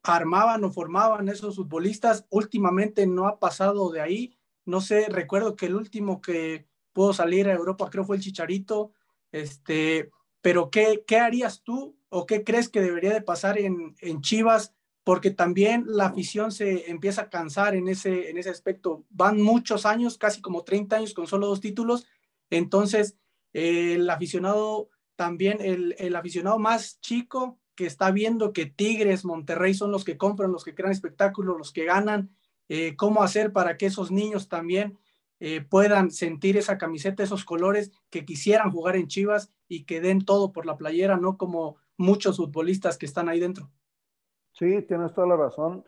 armaban o formaban esos futbolistas. Últimamente no ha pasado de ahí. No sé, recuerdo que el último que pudo salir a Europa creo fue el Chicharito. Este, pero ¿qué, qué harías tú o qué crees que debería de pasar en, en Chivas? Porque también la afición se empieza a cansar en ese, en ese aspecto. Van muchos años, casi como 30 años con solo dos títulos, entonces el aficionado también, el, el, aficionado más chico que está viendo que Tigres, Monterrey son los que compran, los que crean espectáculos, los que ganan, eh, cómo hacer para que esos niños también eh, puedan sentir esa camiseta, esos colores, que quisieran jugar en Chivas y que den todo por la playera, no como muchos futbolistas que están ahí dentro. Sí, tienes toda la razón.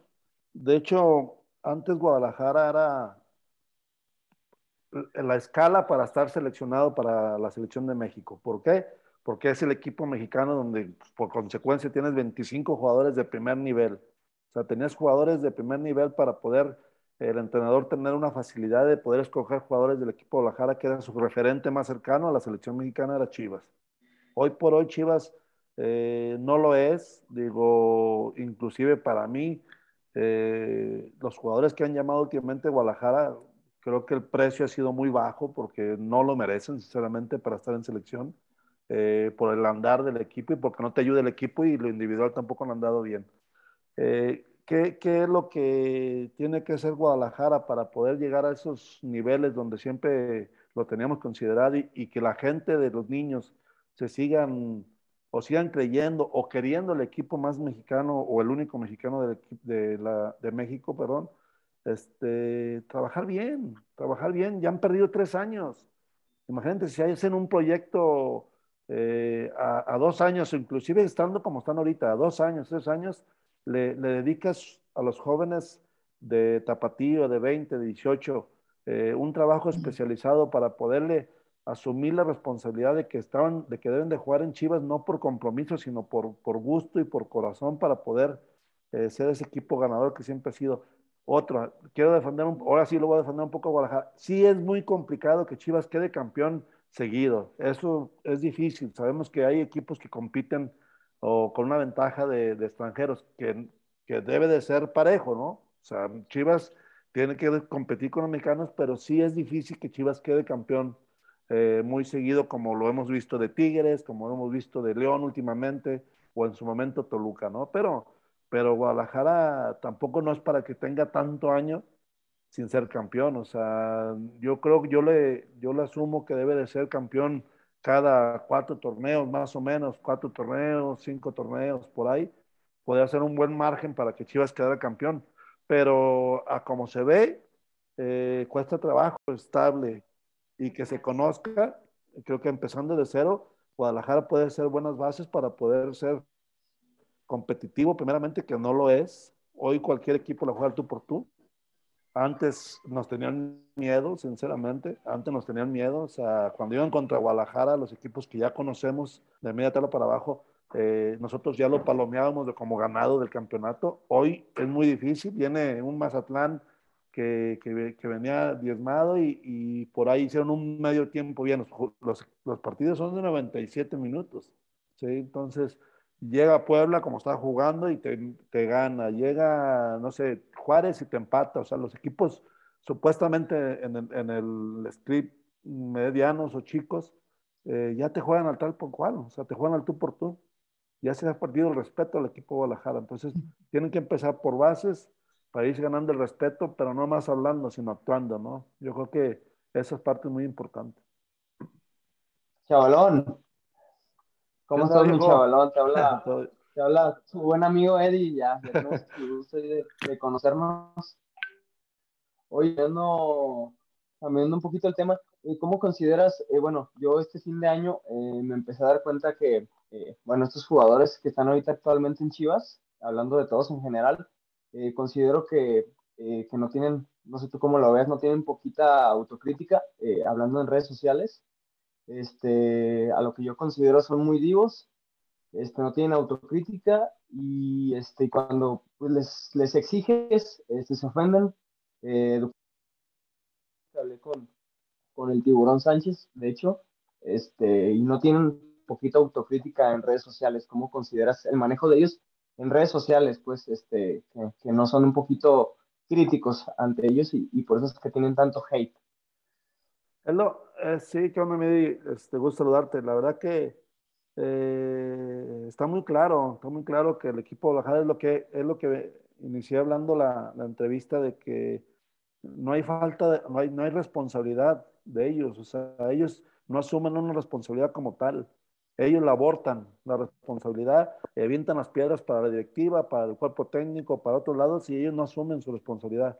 De hecho, antes Guadalajara era la escala para estar seleccionado para la selección de México. ¿Por qué? Porque es el equipo mexicano donde pues, por consecuencia tienes 25 jugadores de primer nivel. O sea, tenías jugadores de primer nivel para poder el entrenador tener una facilidad de poder escoger jugadores del equipo de Guadalajara que era su referente más cercano a la selección mexicana era Chivas. Hoy por hoy Chivas eh, no lo es, digo, inclusive para mí, eh, los jugadores que han llamado últimamente Guadalajara, creo que el precio ha sido muy bajo porque no lo merecen, sinceramente, para estar en selección, eh, por el andar del equipo y porque no te ayuda el equipo y lo individual tampoco han andado bien. ¿qué, ¿Qué es lo que tiene que hacer Guadalajara para poder llegar a esos niveles donde siempre lo teníamos considerado y, y que la gente de los niños se sigan o sigan creyendo o queriendo el equipo más mexicano o el único mexicano de, de, la, de México, perdón, este, trabajar bien, trabajar bien. Ya han perdido tres años. Imagínate si hacen un proyecto eh, a, a, dos años, inclusive estando como están ahorita, a dos años, tres años, le, le dedicas a los jóvenes de tapatío, de 20, de 18, eh, un trabajo especializado para poderle asumir la responsabilidad de que estaban, de que deben de jugar en Chivas no por compromiso, sino por, por gusto y por corazón para poder eh, ser ese equipo ganador que siempre ha sido. Otro, quiero defender, ahora sí lo voy a defender un poco a Guadalajara. Sí es muy complicado que Chivas quede campeón seguido. Eso es difícil. Sabemos que hay equipos que compiten o con una ventaja de, de extranjeros que, que debe de ser parejo, ¿no? O sea, Chivas tiene que competir con los mexicanos, pero sí es difícil que Chivas quede campeón eh, muy seguido, como lo hemos visto de Tigres, como lo hemos visto de León últimamente, o en su momento Toluca, ¿no? Pero, pero Guadalajara tampoco no es para que tenga tanto año sin ser campeón. O sea, yo creo que yo le, yo le asumo que debe de ser campeón cada cuatro torneos, más o menos, cuatro torneos, cinco torneos, por ahí. Podría ser un buen margen para que Chivas quedara campeón. Pero a como se ve, eh, cuesta trabajo estable y que se conozca. Creo que empezando de cero, Guadalajara puede ser buenas bases para poder ser competitivo, primeramente, que no lo es. Hoy cualquier equipo la juega tú por tú. Antes nos tenían miedo, sinceramente. Antes nos tenían miedo. O sea, cuando iban contra Guadalajara, los equipos que ya conocemos de media tabla para abajo, eh, nosotros ya lo palomeábamos de como ganado del campeonato. Hoy es muy difícil. Viene un Mazatlán que, que, venía diezmado y, y, por ahí hicieron un medio tiempo bien. Los, los, los partidos son de 97 minutos. ¿sí? Entonces, llega Puebla como está jugando y te, te, gana, llega, no sé, Juárez y te empata, o sea, los equipos supuestamente en el, en el script medianos o chicos, eh, ya te juegan al tal por cual, o sea, te juegan al tú por tú. Ya se ha perdido el respeto al equipo de Guadalajara. Entonces, tienen que empezar por bases para irse ganando el respeto, pero no más hablando, sino actuando, ¿no? Yo creo que esa es parte muy importante. Chavalón, ¿Cómo estás, mi chavalón? Te habla, te habla tu buen amigo Eddie, ya, gusto de, de, conocernos. Hoy viendo, cambiando un poquito el tema, eh, ¿cómo consideras, eh, bueno, yo este fin de año eh, me empecé a dar cuenta que, eh, bueno, estos jugadores que están ahorita actualmente en Chivas, hablando de todos en general, eh, considero que, que no tienen, no sé tú cómo lo ves, no tienen poquita autocrítica, hablando en redes sociales, este, a lo que yo considero son muy divos, este, no tienen autocrítica y este, cuando pues, les, les, exiges, este, se ofenden. Eh, hablé con, con, el tiburón Sánchez, de hecho, este, y no tienen poquita autocrítica en redes sociales. ¿Cómo consideras el manejo de ellos en redes sociales? Pues este, que, no son un poquito críticos ante ellos y, por eso es que tienen tanto hate. Hello, eh, sí, que onda, me este, gusto saludarte. La verdad que eh, está muy claro, está muy claro que el equipo de Guadalajara es lo que, es lo que inicié hablando la, la entrevista de que no hay falta, de, no, hay, no hay responsabilidad de ellos, o sea, ellos no asumen una responsabilidad como tal. Ellos la abortan, la responsabilidad, avientan las piedras para la directiva, para el cuerpo técnico, para otros lados, y ellos no asumen su responsabilidad.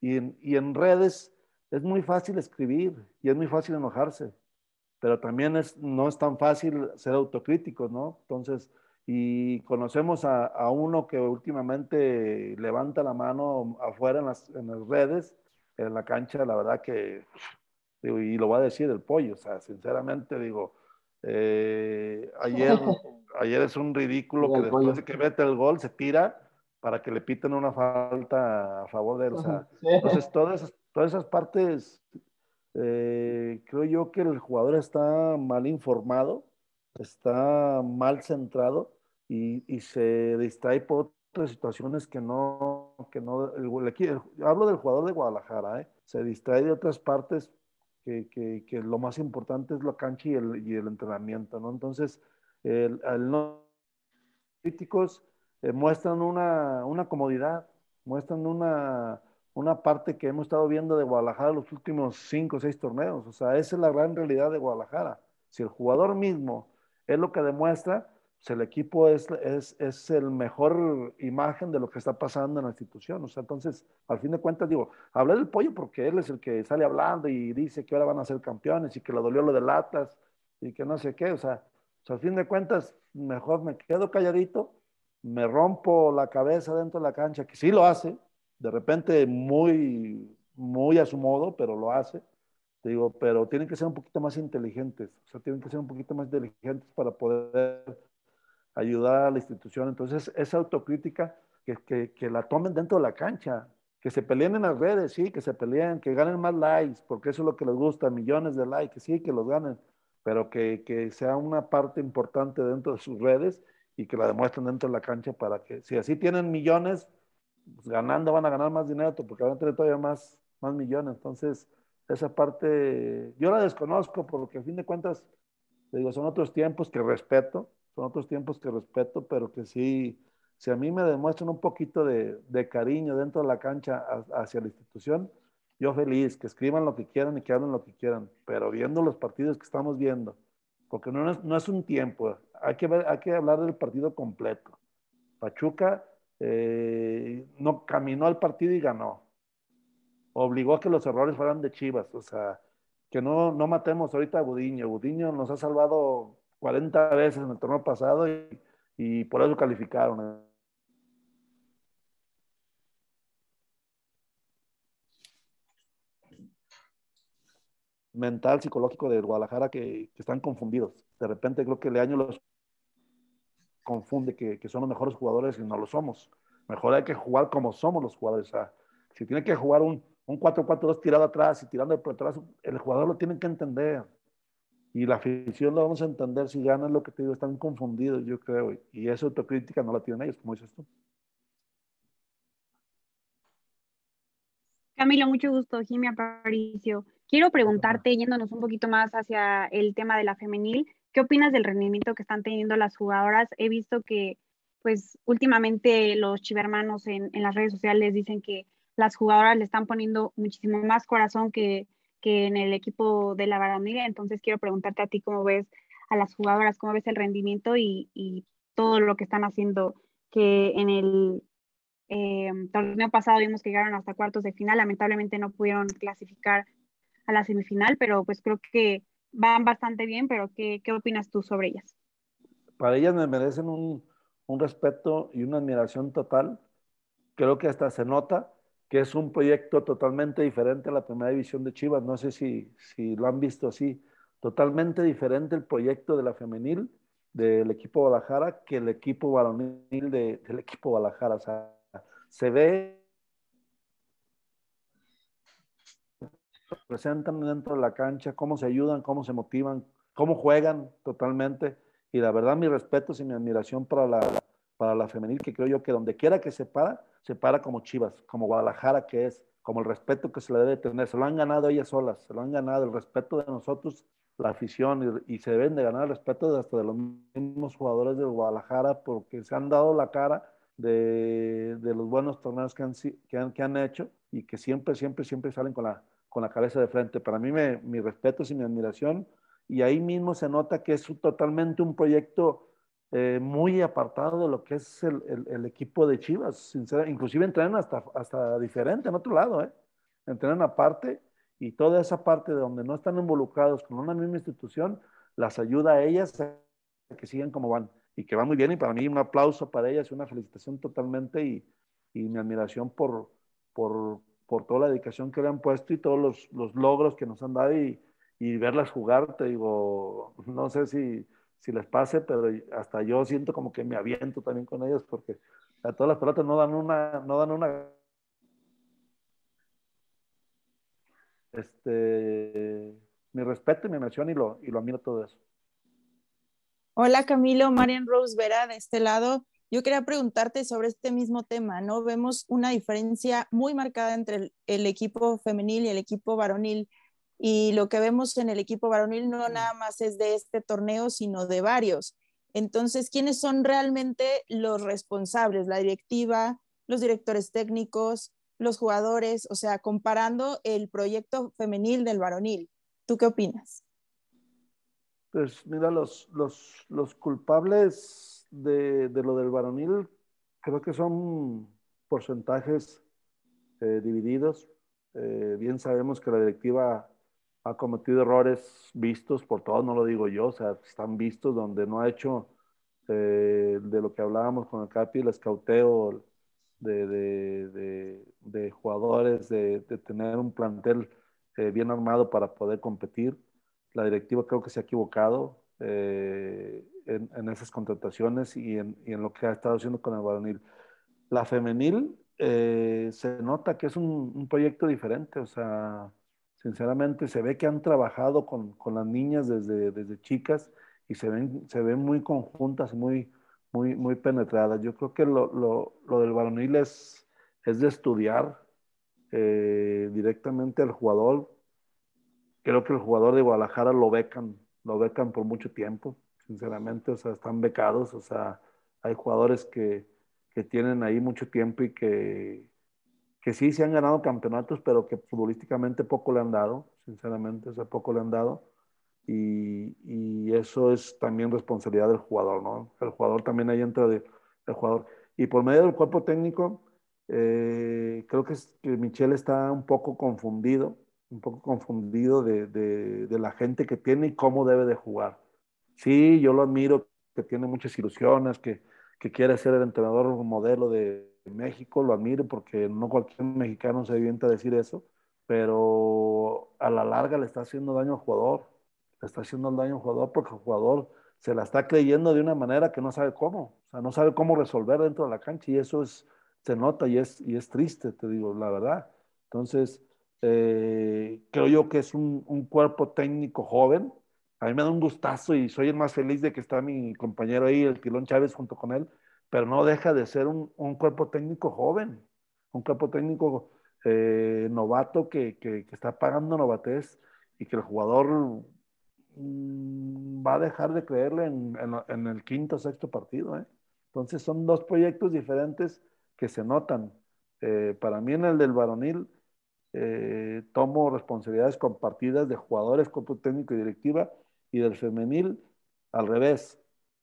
Y en, y en redes es muy fácil escribir y es muy fácil enojarse, pero también es, no es tan fácil ser autocrítico, ¿no? Entonces, y conocemos a, a uno que últimamente levanta la mano afuera en las, en las, redes, en la cancha, la verdad que, digo, y lo va a decir el pollo, o sea, sinceramente digo, eh, ayer, ayer es un ridículo que después de que mete el gol se tira para que le piten una falta a favor de él. O sea, entonces todas esas, todas esas partes, eh, creo yo que el jugador está mal informado, está mal centrado y, y se distrae por otras situaciones que no, que no, el, el, hablo del jugador de Guadalajara, ¿eh? se distrae de otras partes que, que, que, lo más importante es la cancha y el, y el entrenamiento, ¿no? Entonces, el, el no críticos eh, muestran una, una comodidad, muestran una, una parte que hemos estado viendo de Guadalajara los últimos cinco o seis torneos. O sea, esa es la gran realidad de Guadalajara. Si el jugador mismo es lo que demuestra, pues el equipo es, es, es, el mejor imagen de lo que está pasando en la institución. O sea, entonces, al fin de cuentas, digo, hablé del pollo porque él es el que sale hablando y dice que ahora van a ser campeones y que le dolió lo de latas y que no sé qué. O sea, pues al fin de cuentas, mejor me quedo calladito, me rompo la cabeza dentro de la cancha, que sí lo hace, de repente muy, muy a su modo, pero lo hace. Digo, pero tienen que ser un poquito más inteligentes, o sea, tienen que ser un poquito más inteligentes para poder ayudar a la institución. Entonces, esa autocrítica, que, que, que la tomen dentro de la cancha, que se peleen en las redes, sí, que se peleen, que ganen más likes, porque eso es lo que les gusta, millones de likes, sí, que los ganen, pero que, que sea una parte importante dentro de sus redes y que la demuestren dentro de la cancha para que, si así tienen millones, pues ganando van a ganar más dinero porque van a tener todavía más, más millones. Entonces, esa parte yo la desconozco porque a fin de cuentas, digo, son otros tiempos que respeto, son otros tiempos que respeto, pero que sí, si a mí me demuestran un poquito de, de cariño dentro de la cancha hacia la institución, yo feliz, que escriban lo que quieran y que hablen lo que quieran, pero viendo los partidos que estamos viendo, porque no es, no es un tiempo, hay que, ver, hay que hablar del partido completo. Pachuca eh, no caminó al partido y ganó. Obligó a que los errores fueran de Chivas, o sea, que no, no matemos ahorita a Budiño. Budiño nos ha salvado 40 veces en el torneo pasado y, por eso calificaron. mental, psicológico de Guadalajara que, están confundidos. De repente creo que Leaño los confunde que, son los mejores jugadores y no lo somos. Mejor hay que jugar como somos los jugadores. Si tiene que jugar un, un 4-4-2 tirado atrás y tirando por atrás, el jugador lo tiene que entender. Y la afición lo vamos a entender si ganan lo que te digo, están confundidos, yo creo. Y esa autocrítica no la tienen ellos, como dices tú. Camilo, mucho gusto. Jimmy Aparicio. Quiero preguntarte, yéndonos un poquito más hacia el tema de la femenil, ¿qué opinas del rendimiento que están teniendo las jugadoras? He visto que, pues, últimamente los chivermanos en, en las redes sociales dicen que las jugadoras le están poniendo muchísimo más corazón que, que en el equipo de la varonil. Entonces, quiero preguntarte a ti cómo ves a las jugadoras, cómo ves el rendimiento y, todo lo que están haciendo, que en el eh, torneo pasado vimos que llegaron hasta cuartos de final, lamentablemente no pudieron clasificar a la semifinal, pero pues creo que van bastante bien, pero ¿qué, qué opinas tú sobre ellas? Para ellas me merecen un, un respeto y una admiración total. Creo que hasta se nota que es un proyecto totalmente diferente a la primera división de Chivas. No sé si, si lo han visto así. Totalmente diferente el proyecto de la femenil del equipo Guadalajara que el equipo varonil de, del equipo Guadalajara. O sea, se ve presentan dentro de la cancha, cómo se ayudan, cómo se motivan, cómo juegan totalmente. Y la verdad, mi respeto y mi admiración para la, para la femenil, que creo yo que donde quiera que se para, se para como Chivas, como Guadalajara que es, como el respeto que se le debe tener. Se lo han ganado ellas solas, se lo han ganado el respeto de nosotros, la afición, y, se deben de ganar el respeto de hasta de los mismos jugadores de Guadalajara, porque se han dado la cara de, de los buenos torneos que han, que han, que han hecho y que siempre, siempre, siempre salen con la, con la cabeza de frente. Para mí, me, mi respeto y mi admiración. Y ahí mismo se nota que es totalmente un proyecto eh, muy apartado de lo que es el, el, el equipo de Chivas. Sinceramente, inclusive entrenan hasta, hasta diferente en otro lado. ¿eh? Entrenan aparte y toda esa parte de donde no están involucrados con una misma institución, las ayuda a ellas a que sigan como van. Y que van muy bien. Y para mí un aplauso para ellas y una felicitación totalmente y, y mi admiración por, por, por toda la dedicación que le han puesto y todos los, los logros que nos han dado y, y, verlas jugar, te digo, no sé si, si les pase, pero hasta yo siento como que me aviento también con ellas porque a todas las pelotas no dan una, no dan una este mi respeto y mi emoción y lo, y lo admiro todo eso. Hola Camilo, Marian Rose Vera de este lado. Yo quería preguntarte sobre este mismo tema, ¿no? Vemos una diferencia muy marcada entre el, equipo femenil y el equipo varonil. Y lo que vemos en el equipo varonil no nada más es de este torneo, sino de varios. Entonces, ¿quiénes son realmente los responsables? La directiva, los directores técnicos, los jugadores, o sea, comparando el proyecto femenil del varonil. ¿Tú qué opinas? Pues mira, los, los, los culpables de, de, lo del varonil, creo que son porcentajes eh, divididos. Eh, bien sabemos que la directiva ha cometido errores vistos por todos, no lo digo yo, o sea, están vistos donde no ha hecho eh, de lo que hablábamos con el Capi, el escauteo de, de, de jugadores, de, tener un plantel eh, bien armado para poder competir. La directiva creo que se ha equivocado. Eh, en, esas contrataciones y en, y en, lo que ha estado haciendo con el varonil. La femenil eh, se nota que es un, un, proyecto diferente, o sea, sinceramente se ve que han trabajado con, con las niñas desde, desde chicas y se ven, se ven muy conjuntas, muy, muy, muy penetradas. Yo creo que lo, lo, lo del varonil es, es de estudiar eh, directamente al jugador. Creo que el jugador de Guadalajara lo becan, lo becan por mucho tiempo, sinceramente, o sea, están becados, o sea, hay jugadores que, que tienen ahí mucho tiempo y que, que sí se han ganado campeonatos, pero que futbolísticamente poco le han dado, sinceramente, o sea, poco le han dado. Y, eso es también responsabilidad del jugador, ¿no? El jugador también ahí entra de, el jugador. Y por medio del cuerpo técnico, eh, creo que, es, Michel está un poco confundido, un poco confundido de, de, de, la gente que tiene y cómo debe de jugar. Sí, yo lo admiro, que tiene muchas ilusiones, que, que quiere ser el entrenador modelo de México, lo admiro porque no cualquier mexicano se avienta a decir eso, pero a la larga le está haciendo daño al jugador, le está haciendo daño al jugador porque el jugador se la está creyendo de una manera que no sabe cómo, o sea, no sabe cómo resolver dentro de la cancha y eso es, se nota y es, y es triste, te digo, la verdad. Entonces, eh, creo yo que es un, un, cuerpo técnico joven. A mí me da un gustazo y soy el más feliz de que está mi compañero ahí, el Tilón Chávez, junto con él, pero no deja de ser un, un cuerpo técnico joven, un cuerpo técnico eh, novato que, que, está pagando novatez y que el jugador mmm, va a dejar de creerle en, en, el quinto o sexto partido. ¿eh? Entonces son dos proyectos diferentes que se notan. Eh, para mí en el del varonil tomo responsabilidades compartidas de jugadores, cuerpo técnico y directiva, y del femenil al revés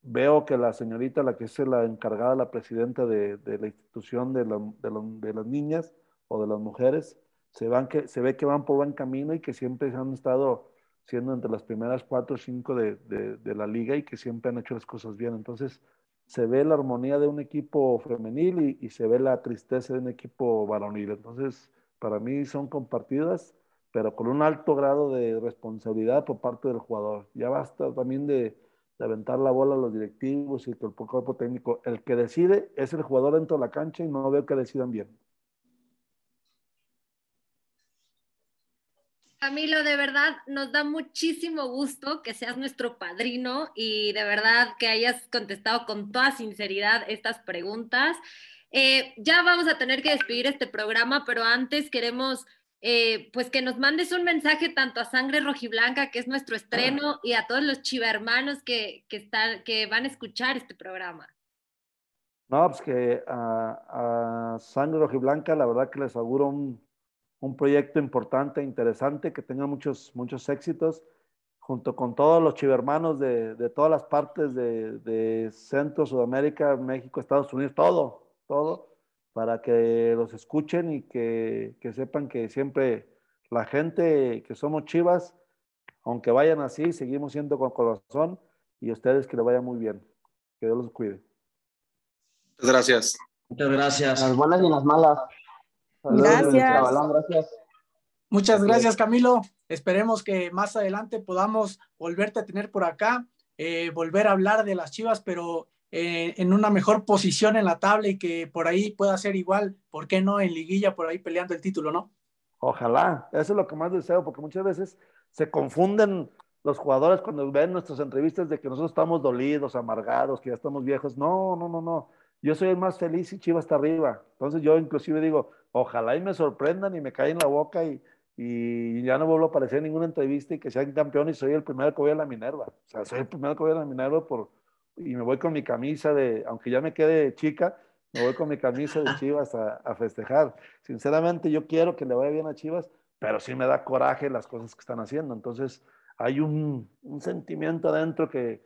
veo que la señorita, la que es la encargada, la presidenta de, de la institución de, la, de, la, de, las niñas o de las mujeres, se, van que, se ve que van por buen camino y que siempre han estado siendo entre las primeras cuatro o cinco de, de, la liga y que siempre han hecho las cosas bien. Entonces, se ve la armonía de un equipo femenil y, y se ve la tristeza de un equipo varonil. Entonces, para mí son compartidas, pero con un alto grado de responsabilidad por parte del jugador. Ya basta también de de aventar la bola a los directivos y el cuerpo técnico. El que decide es el jugador dentro de la cancha y no veo que decidan bien. Camilo, de verdad nos da muchísimo gusto que seas nuestro padrino y de verdad que hayas contestado con toda sinceridad estas preguntas. Eh, ya vamos a tener que despedir este programa, pero antes queremos eh, pues que nos mandes un mensaje tanto a Sangre Rojiblanca, que es nuestro estreno, y a todos los chivermanos que, que, están, que van a escuchar este programa. No, pues que a, Sangre Rojiblanca, la verdad que les auguro un, proyecto importante, interesante, que tenga muchos, muchos éxitos, junto con todos los chivermanos de, de todas las partes de Centro, Sudamérica, México, Estados Unidos, todo, todo para que los escuchen y que, que, sepan que siempre la gente que somos chivas, aunque vayan así, seguimos siendo con corazón y ustedes que le vaya muy bien. Que Dios los cuide. Muchas gracias. Muchas gracias. Las buenas y las malas. Gracias. gracias. Muchas gracias, Camilo. Esperemos que más adelante podamos volverte a tener por acá, eh, volver a hablar de las chivas, pero eh, en una mejor posición en la tabla y que por ahí pueda ser igual, ¿por qué no en liguilla por ahí peleando el título, no? Ojalá, eso es lo que más deseo, porque muchas veces se confunden los jugadores cuando ven nuestras entrevistas de que nosotros estamos dolidos, amargados, que ya estamos viejos. No, no, no, no. Yo soy el más feliz y Chivas está arriba. Entonces yo inclusive digo, ojalá y me sorprendan y me caen la boca y, y ya no vuelvo a aparecer en ninguna entrevista y que sean campeón y soy el primero que voy a la Minerva. O sea, soy el primero que voy a la Minerva por, y me voy con mi camisa de, aunque ya me quede chica, me voy con mi camisa de Chivas a, a, festejar. Sinceramente, yo quiero que le vaya bien a Chivas, pero sí me da coraje las cosas que están haciendo. Entonces, hay un, un sentimiento adentro que,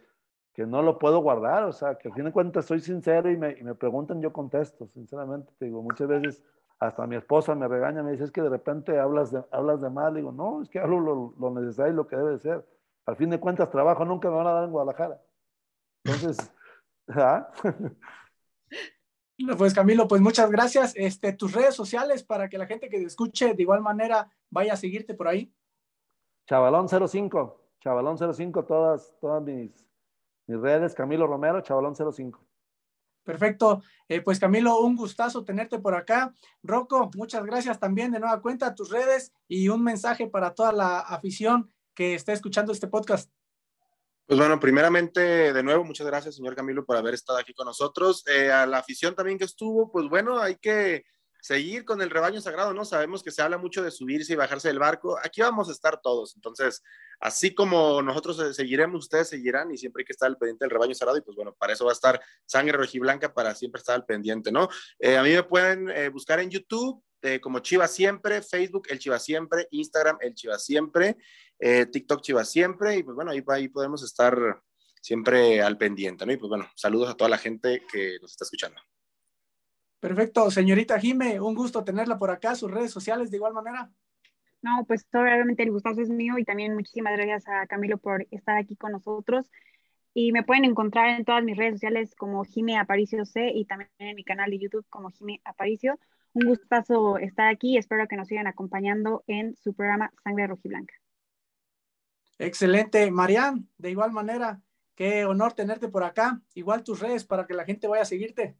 que, no lo puedo guardar. O sea, que al fin de cuentas soy sincero y me, y me preguntan, yo contesto. Sinceramente, te digo, muchas veces hasta mi esposa me regaña, me dice, es que de repente hablas de, hablas de mal. Digo, no, es que hablo lo, lo necesario y lo que debe de ser. Al fin de cuentas, trabajo nunca me van a dar en Guadalajara. Entonces, ¿ah? Pues Camilo, pues muchas gracias. Este, tus redes sociales para que la gente que te escuche de igual manera vaya a seguirte por ahí. Chavalón 05, Chavalón 05, todas, todas mis, mis redes, Camilo Romero, Chavalón 05. Perfecto. Eh, pues Camilo, un gustazo tenerte por acá. Rocco, muchas gracias también de nueva cuenta, tus redes y un mensaje para toda la afición que está escuchando este podcast. Pues bueno, primeramente, de nuevo, muchas gracias, señor Camilo, por haber estado aquí con nosotros. Eh, a la afición también que estuvo, pues bueno, hay que seguir con el rebaño sagrado, ¿no? Sabemos que se habla mucho de subirse y bajarse del barco. Aquí vamos a estar todos. Entonces, así como nosotros seguiremos, ustedes seguirán y siempre hay que estar al pendiente del rebaño sagrado. Y pues bueno, para eso va a estar Sangre Rojiblanca para siempre estar al pendiente, ¿no? Eh, a mí me pueden eh, buscar en YouTube. Eh, como Chiva Siempre, Facebook El Chiva Siempre, Instagram El Chiva Siempre, TikTok Chiva Siempre, y pues bueno, ahí, ahí podemos estar siempre al pendiente, ¿no? Y pues bueno, saludos a toda la gente que nos está escuchando. Perfecto, señorita Jime, un gusto tenerla por acá, sus redes sociales de igual manera. No, pues obviamente el gustazo es mío y también muchísimas gracias a Camilo por estar aquí con nosotros. Y me pueden encontrar en todas mis redes sociales como Jime Aparicio C y también en mi canal de YouTube como Jime Aparicio. Un gustazo estar aquí y espero que nos sigan acompañando en su programa Sangre Rojiblanca. Excelente. Marian, de igual manera, qué honor tenerte por acá. Igual tus redes para que la gente vaya a seguirte.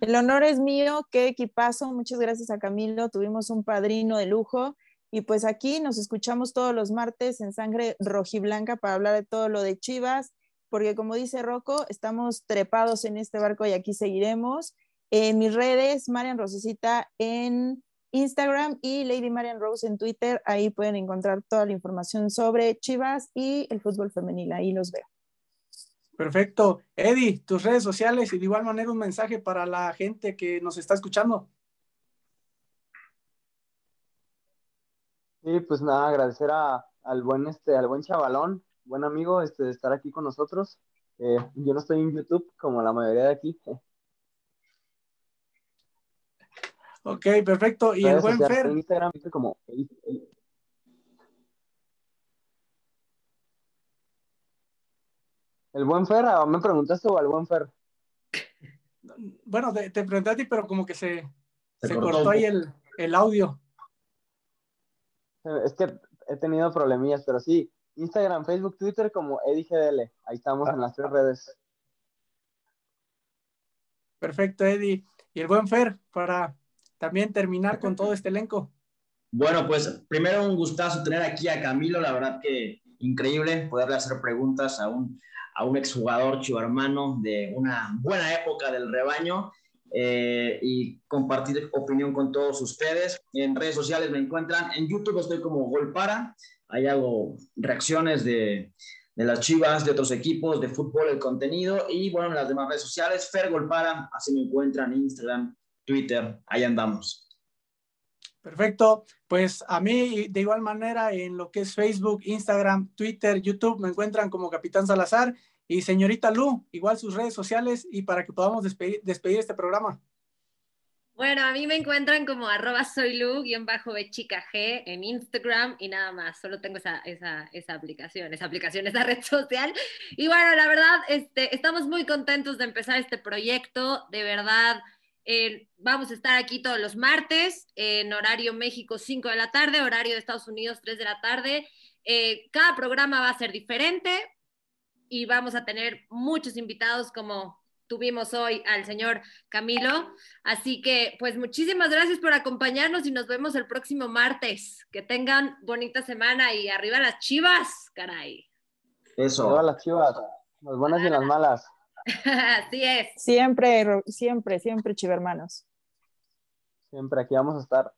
El honor es mío, qué equipazo, muchas gracias a Camilo, tuvimos un padrino de lujo y pues aquí nos escuchamos todos los martes en Sangre Rojiblanca para hablar de todo lo de Chivas, porque como dice Rocco, estamos trepados en este barco y aquí seguiremos. En mis redes, Marian Rosecita en Instagram y Lady Marian Rose en Twitter, ahí pueden encontrar toda la información sobre Chivas y el fútbol femenil, ahí los veo. Perfecto. Eddie, tus redes sociales y de igual manera un mensaje para la gente que nos está escuchando. Sí, pues nada, agradecer al buen este, al buen chavalón, buen amigo, este, de estar aquí con nosotros. Eh, yo no estoy en YouTube como la mayoría de aquí. Ok, perfecto. Y el buen Fer. Instagram como ¿El buen Fer? ¿Me preguntaste o al buen Fer? Bueno, te, pregunté a ti, pero como que se, se, cortó, ahí el, el, audio. Es que he tenido problemillas, pero sí, Instagram, Facebook, Twitter como EddieGDL. Ahí estamos en las tres redes. Perfecto, Eddie. Y el buen Fer, para también terminar con todo este elenco. Bueno, pues primero un gustazo tener aquí a Camilo, la verdad que increíble poderle hacer preguntas a un a un exjugador hermano de una buena época del rebaño eh, y compartir opinión con todos ustedes. En redes sociales me encuentran, en YouTube estoy como Golpara, ahí hago reacciones de, de las chivas, de otros equipos, de fútbol, el contenido y bueno, en las demás redes sociales, Fer Golpara, así me encuentran en Instagram, Twitter, ahí andamos. Perfecto. Pues a mí, de igual manera, en lo que es Facebook, Instagram, Twitter, YouTube, me encuentran como Capitán Salazar. Y señorita Lu, igual sus redes sociales y para que podamos despedir, este programa. Bueno, a mí me encuentran como arroba soy Lu, guion bajo G en Instagram y nada más. Solo tengo esa, esa, esa, aplicación, esa aplicación, esa red social. Y bueno, la verdad, este, estamos muy contentos de empezar este proyecto. De verdad, eh, vamos a estar aquí todos los martes, en horario México 5 de la tarde, horario de Estados Unidos 3 de la tarde. Eh, cada programa va a ser diferente y vamos a tener muchos invitados como tuvimos hoy al señor Camilo. Así que, pues muchísimas gracias por acompañarnos y nos vemos el próximo martes. Que tengan bonita semana y arriba las chivas, caray. Eso. Arriba las chivas, las buenas y las malas. Así es. Siempre, siempre, siempre, chivermanos. Siempre aquí vamos a estar.